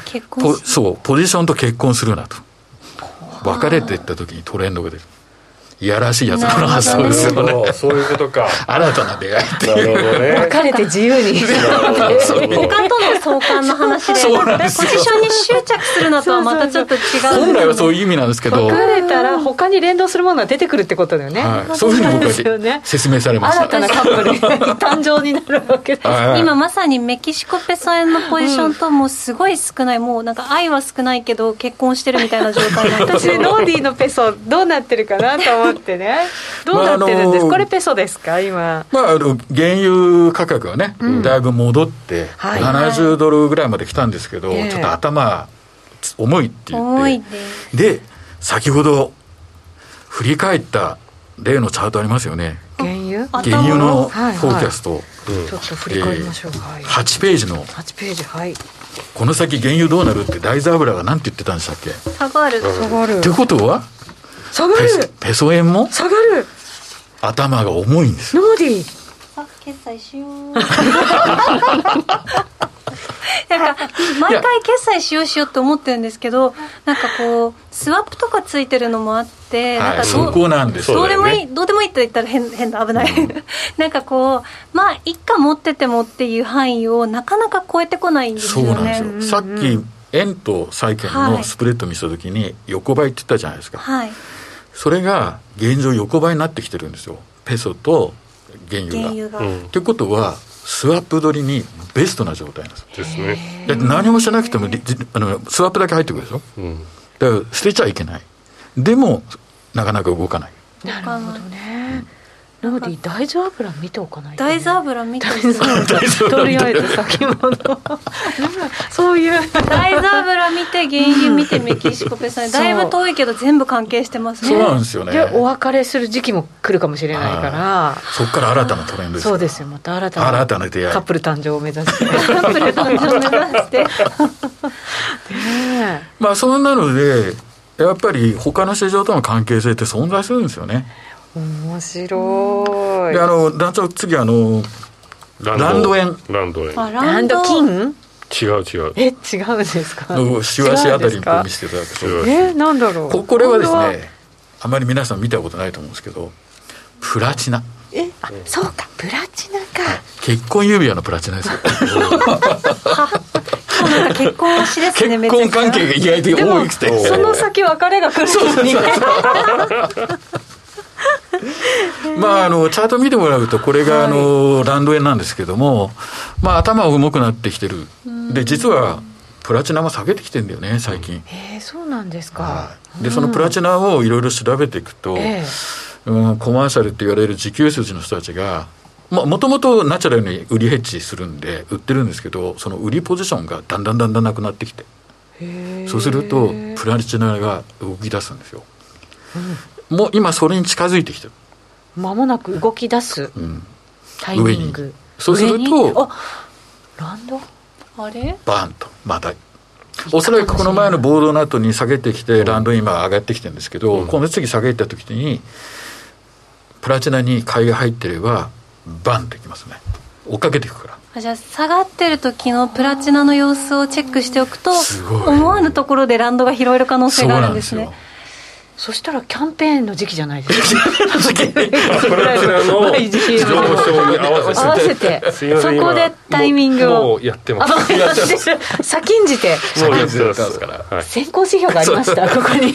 結婚そう。ポジションと結婚するなと。別れていった時にトレンドが出るいやらしいやつの発想ですよね。そういうことか。新たな出会いっていう。ね、別れて自由に。他との相関の話で、ポジションに執着するのとはまたちょっと違う。本来はそういう意味なんですけど。別れたら他に連動するものが出てくるってことだよね。はい、そういうふうに僕は説明されました。新たなカップル 誕生になるわけです。今まさにメキシコペソ円のポジションともうすごい少ない、もうなんか愛は少ないけど結婚してるみたいな状態私、ノーディーのペソどうなってるかなと思思ってね。どうなってるんです、まあ、これペソですか？今。まああの原油価格はね、うん、だいぶ戻って、はい、70ドルぐらいまで来たんですけど、ちょっと頭重いって言って。で先ほど振り返った例のチャートありますよね。原油？原油のフォーキャスト、はい。はいうん、ちょっと振り返りましょう、えー、8ページの。8ページはい。この先原油どうなるって大豆油が何て言ってたんでしたっけ？下がる。下がる。ってことは下がる。ペソ円も？下がる。頭が重いんです。ノーディー。あ決済しよう。なんか毎回決済しようしようって思ってるんですけどなんかこうスワップとかついてるのもあって、なんかそこなんですどうでもいい、どうでもいいって言ったら変変だ危ない、うん、なんかこうまあ一家持っててもっていう範囲をなかなか超えてこないんですよね。そうなんですよ、さっき円と債券のスプレッド見せたときに横ばいって言ったじゃないですか、はい、それが現状横ばいになってきてるんですよ。ペソと原油が。原油が。うことはスワップ取りにベストな状態なんです。ですね。だって何もしなくてもあのスワップだけ入ってくるでしょ、うん、だから捨てちゃいけない。でもなかなか動かない。なるほどね、ノーディ大豆油見ておかないと、ね、大豆油見てとりあえず先物。そういう。大豆油見て原油見てメキシコペソだいぶ遠いけど全部関係してますね。そうなんですよね。でお別れする時期も来るかもしれないから。そこから新たなトレンドですそうですよ。また新たな新たな出会い。カップル誕生を目指して。カップル誕生を目指して。ねまあそんなのでやっぱり他の市場との関係性って存在するんですよね面白い。であの団長次あのランド。円。ランド円。ランド。金？違う違う。え違うんですか？しわしあたりに見せていただくと。えなんだろう？これはですねあまり皆さん見たことないと思うんですけどプラチナ。えあそうかプラチナか。結婚指輪のプラチナですよ。結婚しですね結婚関係が意外と多くて。その先別れが来るのにまあ、あのチャート見てもらうと、これがあの、ランド円なんですけども、まあ、頭重くなってきてる、で実はプラチナも下げてきてるんだよね、最近。えー、そうなんですか。で、そのプラチナをいろいろ調べていくと、えー、うん、コマーシャルって言われる自給筋の人たちが、もともとナチュラルに売りヘッジするんで、売ってるんですけど、その売りポジションがだんだんだんだんなくなってきて、そうすると、プラチナが動き出すんですよ。うん、もう今、それに近づいてきてる。まもなく動き出すタイミング、うん、そうするとあランド？あれ？バーンとまた。おそらくこの前のボードの後に下げてきて、ランド今上がってきてるんですけど、うん、この次下げた時にプラチナに買いが入ってればバンってきますね。追っかけていくから。じゃあ下がってる時のプラチナの様子をチェックしておくと思わぬところでランドが拾える可能性があるんですねそしたらキャンペーンの時期じゃないですか。こちらの上昇に合わせて、そこでタイミングを。やってます。先んじて。先行指標がありました、ここに。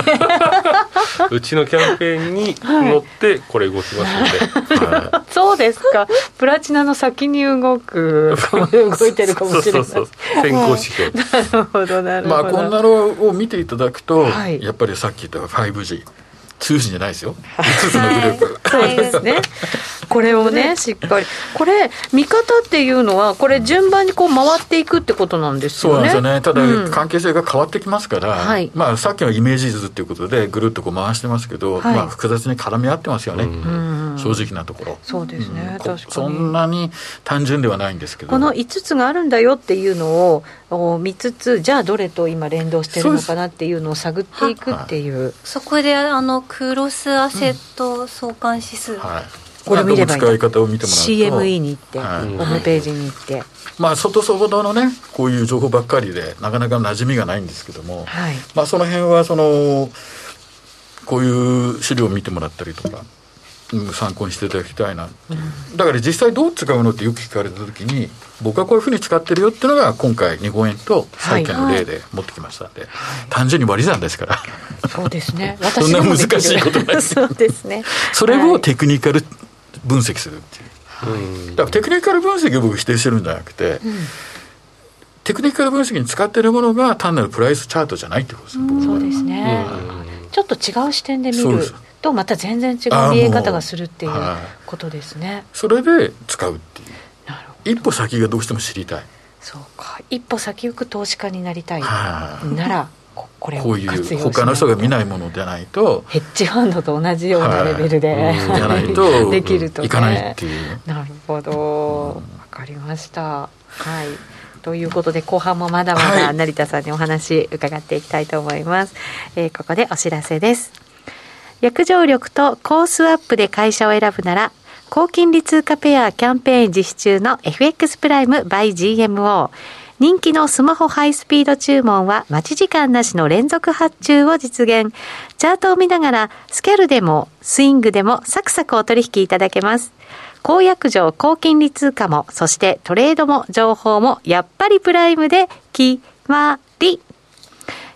うちのキャンペーンに乗ってこれ動きますので。そうですか。プラチナの先に動く、動いてるかもしれない。先行指標。なるほど、なるほど。まあ、こんなのを見ていただくと、やっぱりさっき言った 5G。通信じゃないですよ。5つのグループ、そうですねこれをねしっかり。これ見方っていうのはこれ順番にこう回っていくってことなんですよね。そうなんですよね。ただ、関係性が変わってきますから、はい、まあさっきのイメージ図っていうことでぐるっとこう回してますけど、はい、まあ複雑に絡み合ってますよね、正直なところ。そうですね、確かに。そんなに単純ではないんですけど。この5つがあるんだよっていうのを見つつじゃあどれと今連動してるのかなっていうのを探っていくっていう。そこであのクロスアセット相関指数、うんはい、これ見ればいい使い方を見てもらうと。CME に行って、はい、ホームページに行って、まあ外そほどのねこういう情報ばっかりでなかなか馴染みがないんですけども、はい、まあその辺はそのこういう資料を見てもらったりとか参考にしていただきたいな、うん、だから実際どう使うのってよく聞かれた時に僕はこういうふうに使ってるよっていうのが今回日本円と債券の例で持ってきましたんで、はい、単純に割り算ですから。そうですね。そんな難しいことない。そうですね。それをテクニカル分析するっていう、はい、だからテクニカル分析を僕否定してるんじゃなくて、うん、テクニカル分析に使ってるものが単なるプライスチャートじゃないってことですねそうですね、ちょっと違う視点で見るとまた全然違う見え方がするっていうことですね。それで使うっていう。一歩先がどうしても知りたい。そうか。一歩先行く投資家になりたい。ならこれをこういう他の人が見ないものじゃないとヘッジファンドと同じようなレベルで、はい、じゃないと できると、ね、いかないっていう。なるほど。わ、かりました。はい。ということで後半もまだまだ成田さんにお話伺っていきたいと思います、はい、えー、ここでお知らせです。約定力とコースアップで会社を選ぶなら高金利通貨ペアキャンペーン実施中の FX プライム by GMO。人気のスマホハイスピード注文は待ち時間なしの連続発注を実現。チャートを見ながらスキャルでもスイングでもサクサクお取引いただけます。公約上高金利通貨も、そしてトレードも情報もやっぱりプライムで決まり。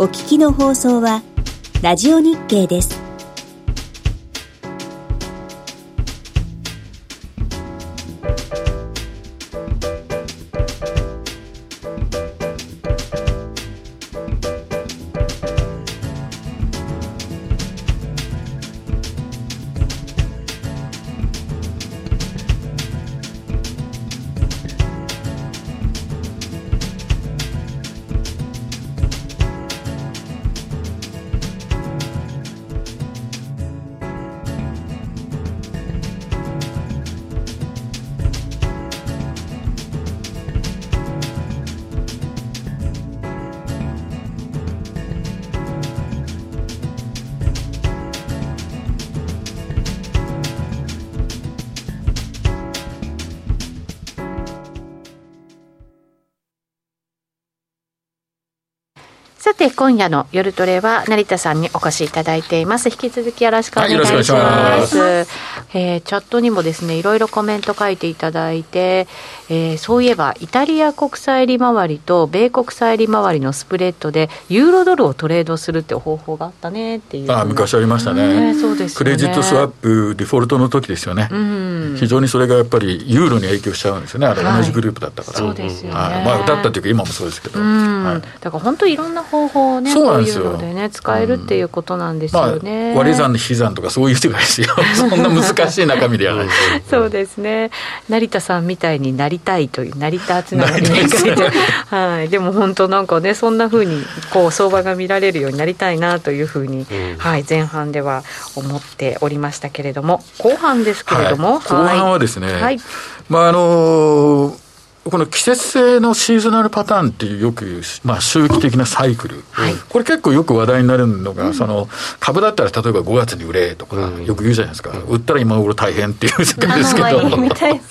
お聞きの放送は、ラジオ日経です。て今夜の夜トレは成田さんにお越しいただいています。引き続きよろしくお願いします,、はい、えー、チャットにもですねいろいろコメント書いていただいて、えー、そういえばイタリア国債利回りと米国債利回りのスプレッドでユーロドルをトレードするって方法があったねっていう。あ昔ありましたね、そうです、ね、クレジットスワップデフォルトの時ですよね、うん、非常にそれがやっぱりユーロに影響しちゃうんですよね。あれ同じグループだったから、はい、そうですよね、はい、まあだったっていうか今もそうですけど、はい、だから本当いろんな方法をねそうなんですよ。でね使えるっていうことなんですよね、まあ、割り算引き算とかそういう人がですよ。そんな難しい中身ではないそうですね。成田さんみたいになりたいという成田つながりに書いて。はい。でも本当なんかねそんなふうにこう相場が見られるようになりたいなというふうに、うん、はい前半では思っておりましたけれども後半ですけれども、はい、後半はですね、はい、まああのーこの季節性のシーズナルパターンっていうよく、まあ、周期的なサイクル、はい、これ結構よく話題になるのが、うん、その株だったら例えば5月に売れとか、よく言うじゃないですか、うん、売ったら今頃大変っていう世界ですけど、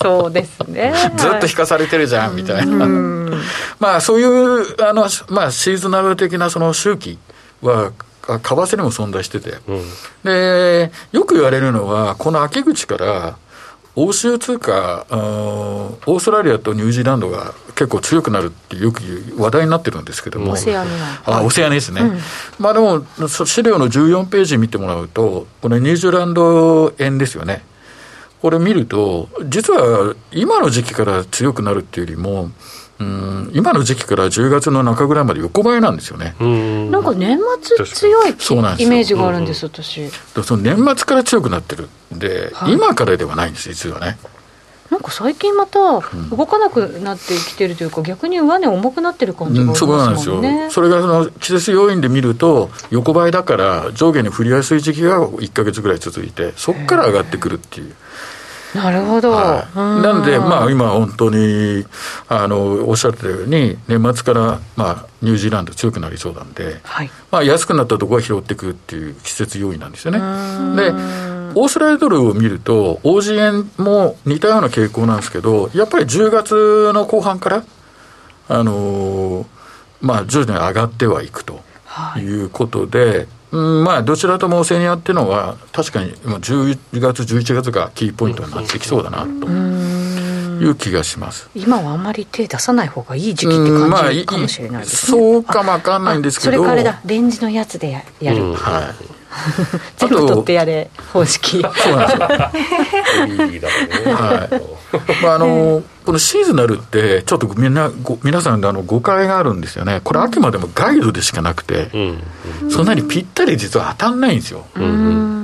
そうですね。ずっと引かされてるじゃんみたいな、まあそういうあの、まあ、シーズナル的なその周期は、為替にも存在してて、うん、でよく言われるのは、この秋口から、欧州通貨、オーストラリアとニュージーランドが結構強くなるってよく話題になってるんですけども、オセアニア。あ、オセアニですね。うん、まあでも、資料の14ページ見てもらうと、これニュージーランド円ですよね。これ見ると、実は今の時期から強くなるっていうよりも、うん今の時期から10月の中ぐらいまで横ばいなんですよね。なんか年末強いイメージがあるんです、私。その年末から強くなってるんで、はい、今からではないんです、実はね。なんか最近また動かなくなってきてるというか、うん、逆に上値重くなってる感じがありますもんね、うん、そうなんですよ、それがその季節要因で見ると、横ばいだから、上下に振りやすい時期が1か月ぐらい続いて、そこから上がってくるっていう。なるほど、はい、なので、まあ、今、本当にあのおっしゃってたように、年末から、まあ、ニュージーランド強くなりそうなんで、はい、まあ、安くなったところは拾っていくっていう季節要因なんですよね。でオーストラリアドルを見ると、OG 円も似たような傾向なんですけど、やっぱり10月の後半から、あのー、まあ、徐々に上がってはいくとい。うことで、はいうんまあ、どちらともオセニアっていうのは、確かに11月、11月がキーポイントになってきそうだなという気がします。今はあんまり手出さない方がいい時期って感じかもしれないですね、まあ、そうかもわかんないんですけど、それからだ、レンジのやつでややる、うん、はい、全部取ってやれ方式。そうなんですよはい。まああのこのシーズナルってちょっとみんなご皆さんあの誤解があるんですよね。これあくまでもガイドでしかなくて、うん、そんなにぴったり実は当たんないんですよ、うん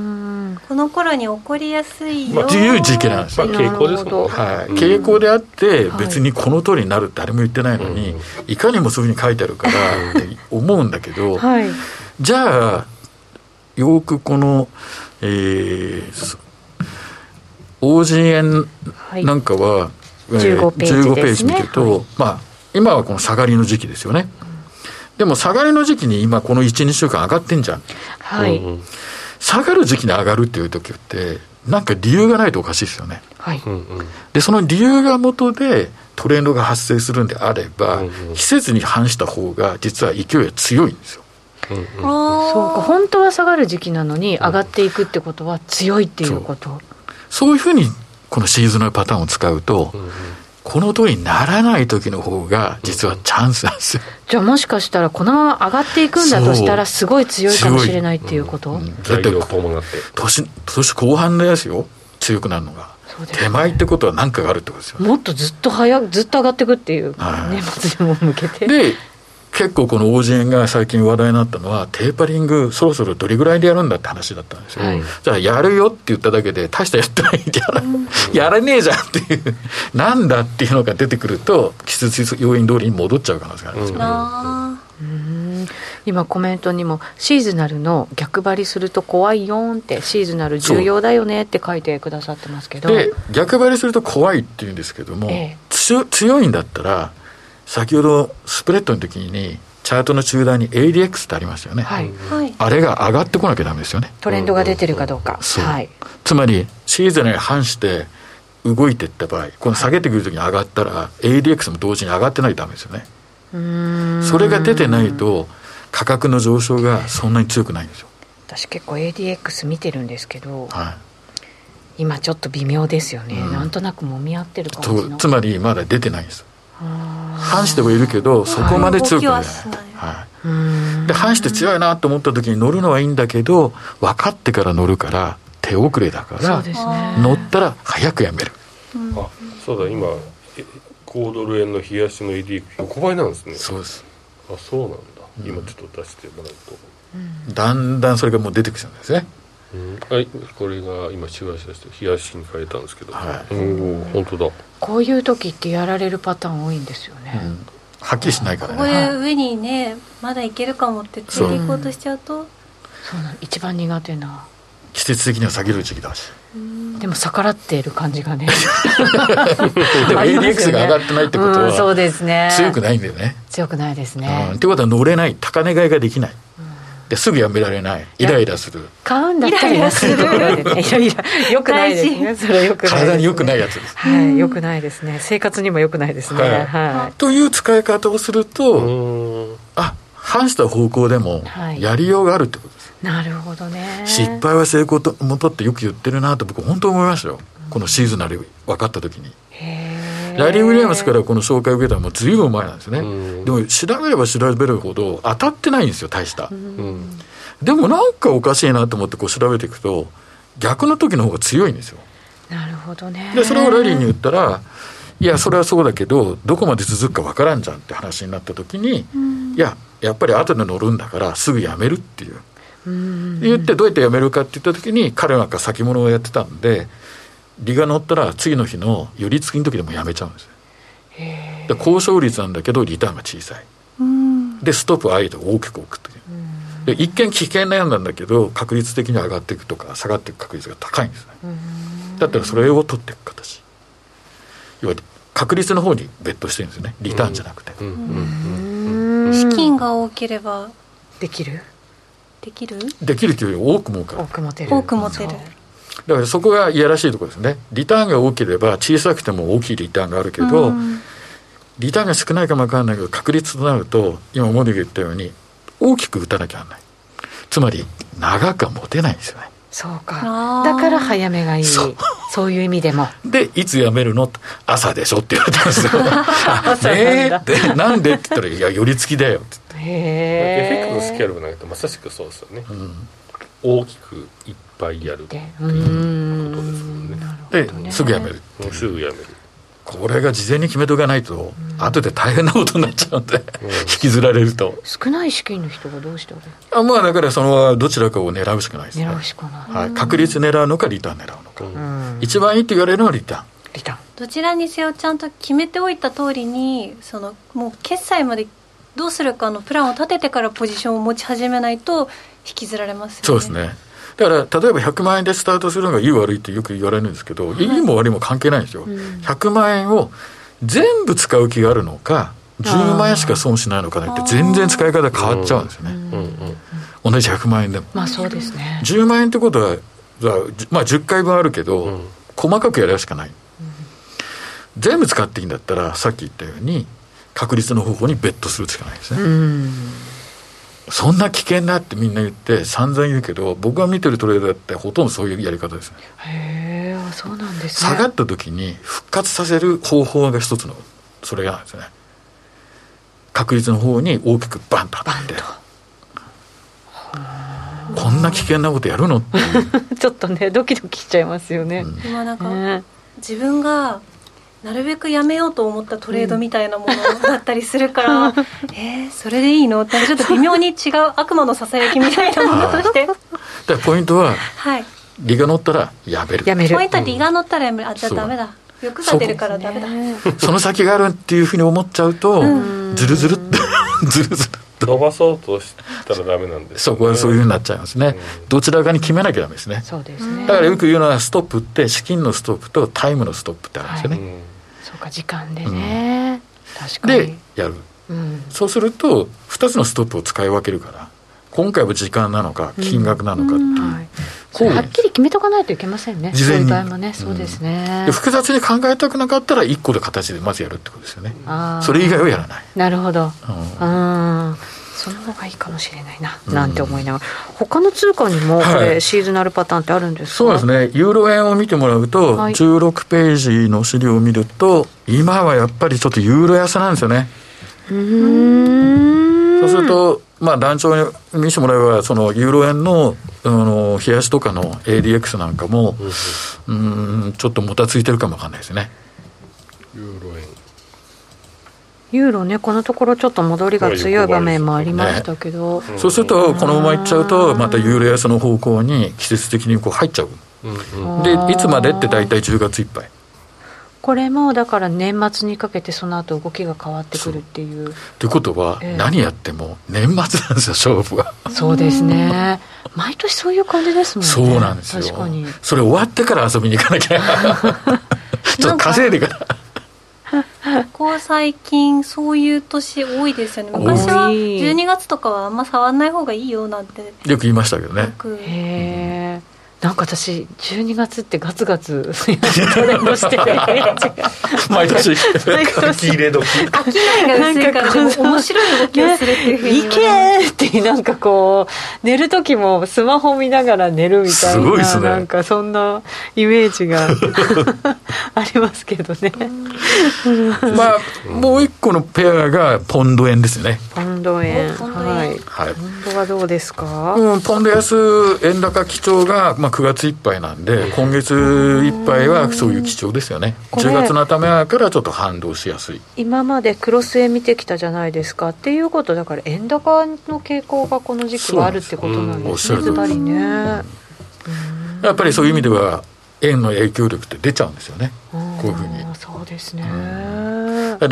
この頃に起こりやすいよ、まあ、っていう時期なんですよ、まあ、傾向ですもん、はい、傾向であって別にこの通りになるって誰も言ってないのに、はい、いかにもそういうふうに書いてあるからって思うん。だけど、はい、じゃあよくこの、えー、OG 円なんかは、はいえー、15ページ見ると、まあ、今はこの下がりの時期ですよね。でも下がりの時期に今この1、2週間上がってんじゃん。はい。下がる時期に上がるっていう時って、なんか理由がないとおかしいですよね。はい。で、その理由が元でトレンドが発生するんであれば、季節に反した方が実は勢いが強いんですよ。うんうん、そうか本当は下がる時期なのに上がっていくってことは強いっていうこと、そういうふうにこのシーズナルパターンを使うと、うんうん、この通りにならない時の方が実はチャンスなんですよ、じゃあもしかしたらこのまま上がっていくんだとしたらすごい強いかもしれないっていうこと、うん、だって年年後半ですよ。強くなるのが。手前ってことは何かがあるってことですよ、もっとずっと早くずっと上がっていくっていう、年末にも向けて。で結構この OG が最近話題になったのは、テーパリング、そろそろどれぐらいでやるんだって話だったんですよ。はい、じゃあ、やるよって言っただけで、大したやってないやら、やらねえじゃんっていう、なんだっていうのが出てくると、季節要因通りに戻っちゃう可能性があるんですよね。うん。今コメントにもシーズナルの逆張りすると怖いよんってシーズナル重要だよねって書いてくださってますけど。で逆張りすると怖いっていうんですけども、ええ、強いんだったら先ほどスプレッドの時にチャートの中段に ADX ってありましたよね、はい、あれが上がってこなきゃだめですよね。トレンドが出てるかどうか、はい、つまりシーズンに反して動いていった場合この下げてくるときに上がったら ADX も同時に上がってないとだめですよね。それが出てないと価格の上昇がそんなに強くないんですよ。私結構 ADX 見てるんですけど、はい、今ちょっと微妙ですよね、うん、なんとなくもみ合ってる感じの。つまりまだ出てないんです反してもいるけどそこまで強くない、はい、で反して強いなと思った時に乗るのはいいんだけど分かってから乗るから手遅れだから、ね、乗ったら早くやめる、あそうだ今5ドル円の冷やしの ED 横ばいなんですね。そうです。あそうなんだ、今ちょっと出してもらうと、うん、だんだんそれがもう出てくるんですねはい、これが今シワシワして冷やしに変えたんですけど、はい、お本当だ。こういう時ってやられるパターン多いんですよね、うん、はっきりしないからね。ここで上にねまだいけるかもってついていこうとしちゃうと。そうなの一番苦手な。季節的には下げる時期だし。でも逆らっている感じがね。でも ADX が上がってないってことは、そうですね強くないんだよね強くないですね、うん、ってことは乗れない高値買いができない、ですぐやめられない。イライラする。買うんだったら安いところでねイライラよくないですねそれよくない、ね、体によくないやつですはいよくないですね生活にもよくないですね、は い、はい、という使い方をするとあ反した方向でもやりようがあるってことです、はい、なるほどね失敗は成功ともとってよく言ってるなと僕本当思いましたよ、このシーズナル分かった時にラリー・ウィリアムスからこの紹介を受けたのもずいぶん前なんですね、でも調べれば調べるほど当たってないんですよ大した、でもなんかおかしいなと思ってこう調べていくと逆の時の方が強いんですよ。なるほどね。でそれをラリーに言ったらいやそれはそうだけどどこまで続くか分からんじゃんって話になった時に、いややっぱり後で乗るんだからすぐやめるっていう。言ってどうやってやめるかって言った時に彼なんか先物をやってたんで利が乗ったら次の日の寄り付きの時でもやめちゃうんですよ。で交渉率なんだけどリターンが小さい。でストップアイドを大きく置くという。で一見危険なやんなんだけど確率的に上がっていくとか下がっていく確率が高いんですね。だったらそれを取っていく形。要は確率の方にベットしてるんですよね。リターンじゃなくて。資金が多ければ。できる？できる？できるというより多く儲かる。多く持てる。多く持てるだからそこがいやらしいところですね。リターンが多ければ小さくても大きいリターンがあるけど、リターンが少ないかも分からないけど確率となると今モディが言ったように大きく打たなきゃならない。つまり長くは持てないんですよね。そうか。だから早めがいい。そう。いう意味でも。でいつ辞めるの？朝でしょって言われたんですよ。えー？ってなんでって言ったら「いや寄り付きだよ」って。言ってへえエフェクトのスケールがないとまさしくそうですよね、うん、大きくいっぱいやるっていうことですもんね。ですぐ辞めるすぐ辞める。これが事前に決めとかないと、うん、後で大変なことになっちゃうんで、うん、引きずられると。少ない資金の人がどうしてる？あまあだからそのどちらかを狙うしかないですね。狙うしかない、はい、確率狙うのかリターン狙うのか、うん、一番いいって言われるのはリターン。リターン。どちらにせよちゃんと決めておいた通りにそのもう決済までどうするかのプランを立ててからポジションを持ち始めないと引きずられますよね。そうですねだから例えば100万円でスタートするのがいい悪いってよく言われるんですけど、はい、いいも悪いも関係ないんですよ、うん、100万円を全部使う気があるのか10万円しか損しないのかねって全然使い方変わっちゃうんですよね、同じ100万円でも。まあそうですね。10万円ってことはまあ10回分あるけど、うん、細かくやるしかない、うん、全部使っていいんだったらさっき言ったように確率の方法にベットするしかないですね、うんそんな危険だってみんな言って散々言うけど僕が見てるトレーダーってほとんどそういうやり方です。ねへえそうなんですね。下がった時に復活させる方法が一つのそれがなんですね。確率の方に大きくバンと当たって。こんな危険なことやるのって ちょっとねドキドキしちゃいますよね、うん、今なんか、自分がなるべくやめようと思ったトレードみたいなものだったりするから、うん、えー、それでいいの？ってちょっと微妙に違う悪魔のささやきみたいなものとして。でポイントは、はい、利が乗ったらやめる。やめる。ポイントは利が乗ったらやめる。あじゃあダメだ。欲が出るからダメだ。その先があるっていうふうに思っちゃうとずるずるって ずるずる伸ばそうとしたらダメなんです、ね、そこはそういうふうになっちゃいますね、うん、どちらかに決めなきゃダメですね。そうですね。だからよく言うのはストップって資金のストップとタイムのストップってあるんですよね、はいそうか時間でね、うん、確かに。でやる、うん、そうすると2つのストップを使い分けるから今回は時間なのか金額なのかっていう、うん。はい、こう。はっきり決めとかないといけませんね。事前に。そういう場合もねそうですね、で複雑に考えたくなかったら1個の形でまずやるってことですよね。それ以外はやらない。なるほど。うんその方がいいかもしれないな、なんて思いながら、他の通貨にもこれ、シーズナルパターンってあるんですか、そうですね、ユーロ円を見てもらうと、はい、16ページの資料を見ると、今はやっぱりちょっとユーロ安なんですよね。うん。そうすると、まあ、団長に見せてもらえば、そのユーロ円のあの冷やしとかの ADX なんかも、うん、ちょっともたついてるかもわかんないですね。ユーロ円ユーロね、このところちょっと戻りが強い場面もありましたけど、ね、そうすると、このままいっちゃうと、またユーロ安の方向に季節的にこう入っちゃう、うんうん、でいつまでって大体10月いっぱい。これもだから年末にかけてその後動きが変わってくるっていう。ということは、何やっても年末なんですよ勝負は。そうですね。毎年そういう感じですもんね。そうなんですよ。確かに。それ終わってから遊びに行かなきゃ。ちょっと稼いでから。ここ最近そういう年多いですよね。昔は12月とかはあんま触んない方がいいよなんて。よく言いましたけどね。へえなんか私12月ってガツガツトレンドして。る 毎年。書き入れ時。商いが薄いから面白い動きをするっていうふうにいけーってなんかこう寝る時もスマホ見ながら寝るみたいな、ね、なんかそんなイメージが ありますけどね。まあもう一個のペアがポンド円ですね。ポンド円。はい、はい、ポンドはどうですか、うん、ポンド安円高基調が、まあ、9月いっぱいなんで、今月いっぱいはそういう基調ですよね、10月の頭からちょっと反動しやすい。今までクロス円見てきたじゃないですかっていうことだから、円高の傾向がこの時期はあるってことなんですね、ずばりね。やっぱりそういう意味では、円の影響力って出ちゃうんですよね、こういうふうに。そうですね、レ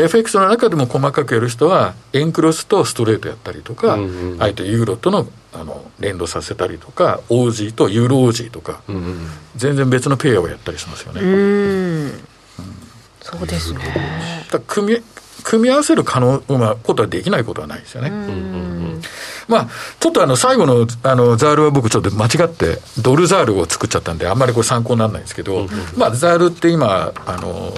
フェクスの中でも細かくやる人は、円クロスとストレートやったりとか、うんうん、あえてユーロとのあの連動させたりとか、オージーとユーロオージーとか、うんうん、全然別のペアをやったりしますよね。うん、そうですね。だ組み組み合わせる可能なことはできないことはないですよね。まあ、ちょっとあの最後のあのザールは僕ちょっと間違ってドルザールを作っちゃったんであんまりこれ参考にならないんですけど、まあザールって今あの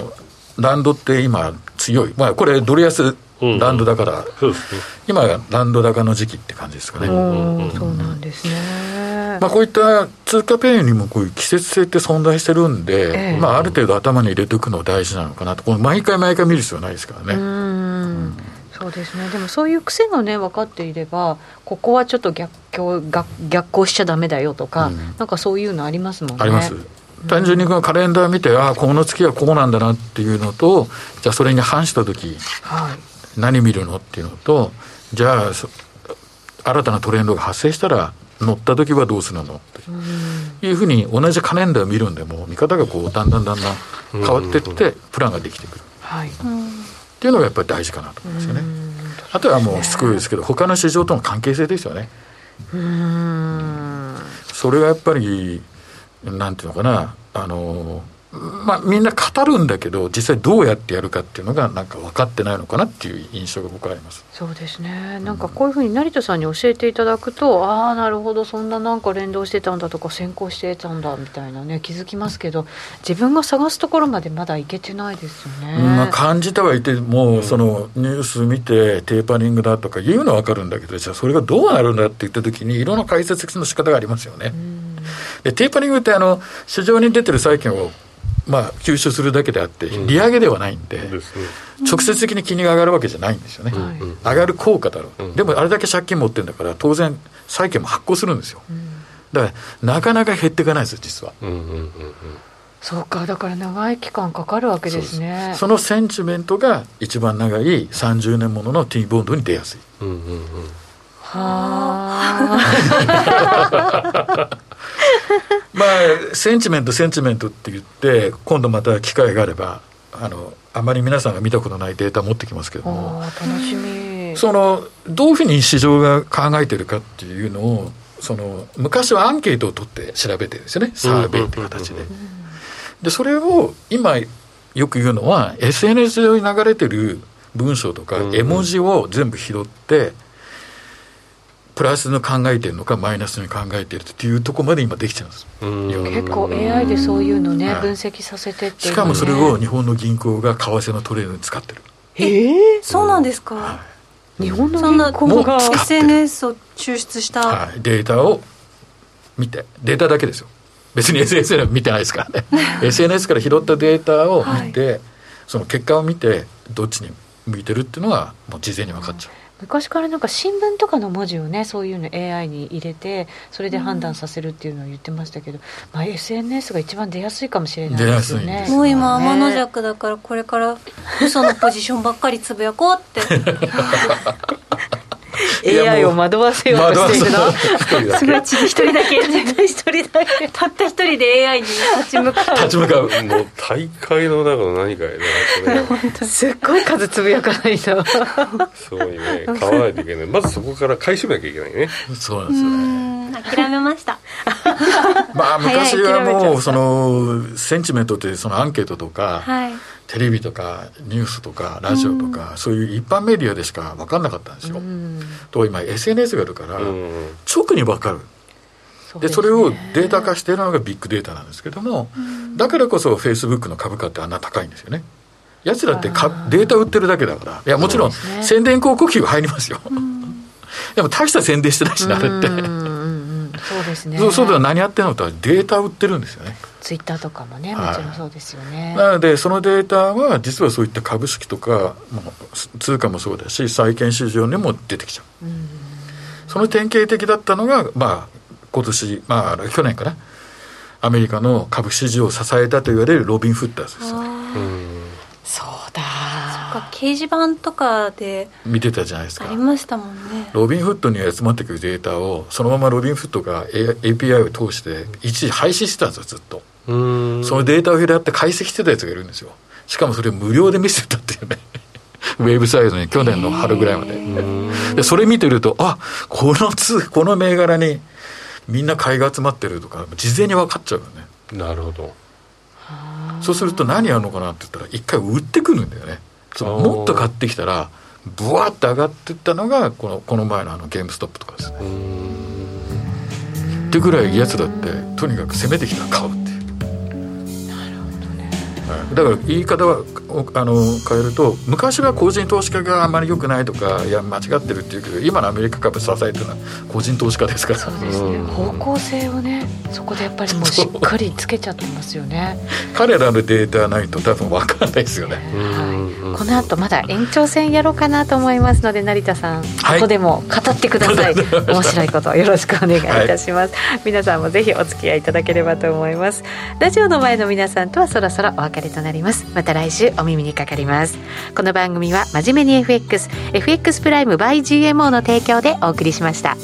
ランドって今強い、まあ、これドル安ランドだから、うんうんね、今がランド高の時期って感じですかね。そうなんですね。まあこういった通貨ペイにもこういう季節性って存在してるんで、えー、まあある程度頭に入れておくの大事なのかなと、この毎回毎回見る必要ないですからね。うんそうですね。でもそういう癖がね分かっていればここはちょっと逆逆逆行しちゃだめだよとか、うん、なんかそういうのありますもんね。あります。単純にカレンダー見て、ああ、この月はこうなんだなっていうのと、じゃあそれに反したとき、はい、何見るのっていうのと、じゃあ、新たなトレンドが発生したら、乗った時はどうするの？というふうに同じカレンダーを見るんでも見方がこうだんだんだんだん変わっていってプランができてくる、はい、っていうのがやっぱり大事かなと思いますよね。あとはもうしつこいですけど他の市場との関係性ですよね。それがやっぱりなんていうのかな、あのまあ、みんな語るんだけど実際どうやってやるかっていうのがなんか分かってないのかなっていう印象が僕はあります。そうですね。なんかこういうふうに成田さんに教えていただくと、うん、ああなるほどそんななんか連動してたんだとか先行してたんだみたいなね気づきますけど自分が探すところまでまだいけてないですよね、うん、まあ、感じてはいてもうそのニュース見てテーパリングだとか言うのは分かるんだけどじゃあそれがどうなるんだって言った時にいろんな解説の仕方がありますよね。でテーパリングってあの市場に出てる債券をまあ、吸収するだけであって、利上げではないんで、うん、直接的に金利が上がるわけじゃないんですよね、上がる効果だろう、うん、でもあれだけ借金持ってるんだから、当然、債券も発行するんですよ、だからなかなか減っていかないですよ、実は。そうか、だから長い期間かかるわけですね。そのセンチメントが一番長い30年ものの T ボンドに出やすい。はあ。まあ、センチメント、センチメントって言って、今度また機会があれば、あのあまり皆さんが見たことないデータ持ってきますけども、楽しみ。そのどういうふうに市場が考えてるかっていうのを、その昔はアンケートを取って調べてるんですよね、サーベイっていう形で。で、それを今よく言うのは、SNS 上に流れてる文章とか、絵文字を全部拾って、プラスの考えてるのかマイナスに考えてるっていうところまで今できちゃうんです。結構 AI でそういうのね、分析させてって、ね、しかもそれを日本の銀行が為替のトレードに使ってる。ええー、そうなんですか、はい、日本の銀行が SNS を抽出した、はい、データを見てデータだけですよ。別に SNS は見てないですからね。SNS から拾ったデータを見て、はい、その結果を見てどっちに向いてるっていうのはもう事前に分かっちゃう、昔からなんか新聞とかの文字をねそういうの AI に入れてそれで判断させるっていうのを言ってましたけど、まあ、SNS が一番出やすいかもしれないですよね。もう今天の弱だからこれから嘘のポジションばっかりつぶやこうって AI を惑わせようとしているの？すごい 一人だけ。絶対一人だけ。たった一人で AI に立ち向かう。立ち向かう。もう大会の中の何かやねすっごい数つぶやかないと。すごいね買わないといけない。まずそこから買い占めなきゃいけないね。そうなんですよね。諦めました。まあ昔はもうそのセンチメントってそのアンケートとか、はいテレビとかニュースとかラジオとか、うん、そういう一般メディアでしか分かんなかったんですよ。うん、と今 SNS があるから、直に分かる。で、ね、それをデータ化しているのがビッグデータなんですけども、うん、だからこそフェイスブックの株価ってあんな高いんですよね。やつらってかデータ売ってるだけだから、いや、もちろん、宣伝広告費は入りますよ。でも大した宣伝してないしな、あれって。そうですね。そうでは何やってるのとデータ売ってるんですよね。ツイッターとかもね、もちろんそうですよね。なので、そのデータは、実はそういった株式とか、通貨もそうだし、債券市場にも出てきちゃう。うその典型的だったのが、まあ、今年、まあ、去年かな、アメリカの株市場を支えたと言われるロビン・フッターズです。よね。そうだ。そっか掲示板とかで見てたじゃないですか。ありましたもんね。ロビンフットに集まってくるデータをそのままロビンフットが API を通して一時廃止してたんですよずっとそのデータを拾って解析してたやつがいるんですよ。しかもそれを無料で見せてたっていうね。ウェブサイトに去年の春ぐらいまで。でそれ見てるとあこのつこの銘柄にみんな買いが集まってるとか事前に分かっちゃうよね。なるほど。そうすると何やるのかなって言ったら一回売ってくるんだよね。もっと買ってきたらブワーって上がっていったのがこのこの前のあのゲームストップとかですね。ってぐらいやつだってとにかく攻めてきたら買うってだから言い方はあの変えると昔は個人投資家があんまり良くないとかいや間違ってるっていうけど今のアメリカ株支えてるのは個人投資家ですから。そうですね、方向性をねそこでやっぱりもうしっかりつけちゃってますよね。彼らのデータないと多分分かんないですよね、はい、この後まだ延長戦やろうかなと思いますので成田さん、はい、ここでも語ってください。面白いことよろしくお願いいたします、はい、皆さんもぜひお付き合いいただければと思います。ラジオの前の皆さんとはそろそろお別れとなります。また来週お耳にかかります。この番組は真面目に FX FX プライム by GMO の提供でお送りしました。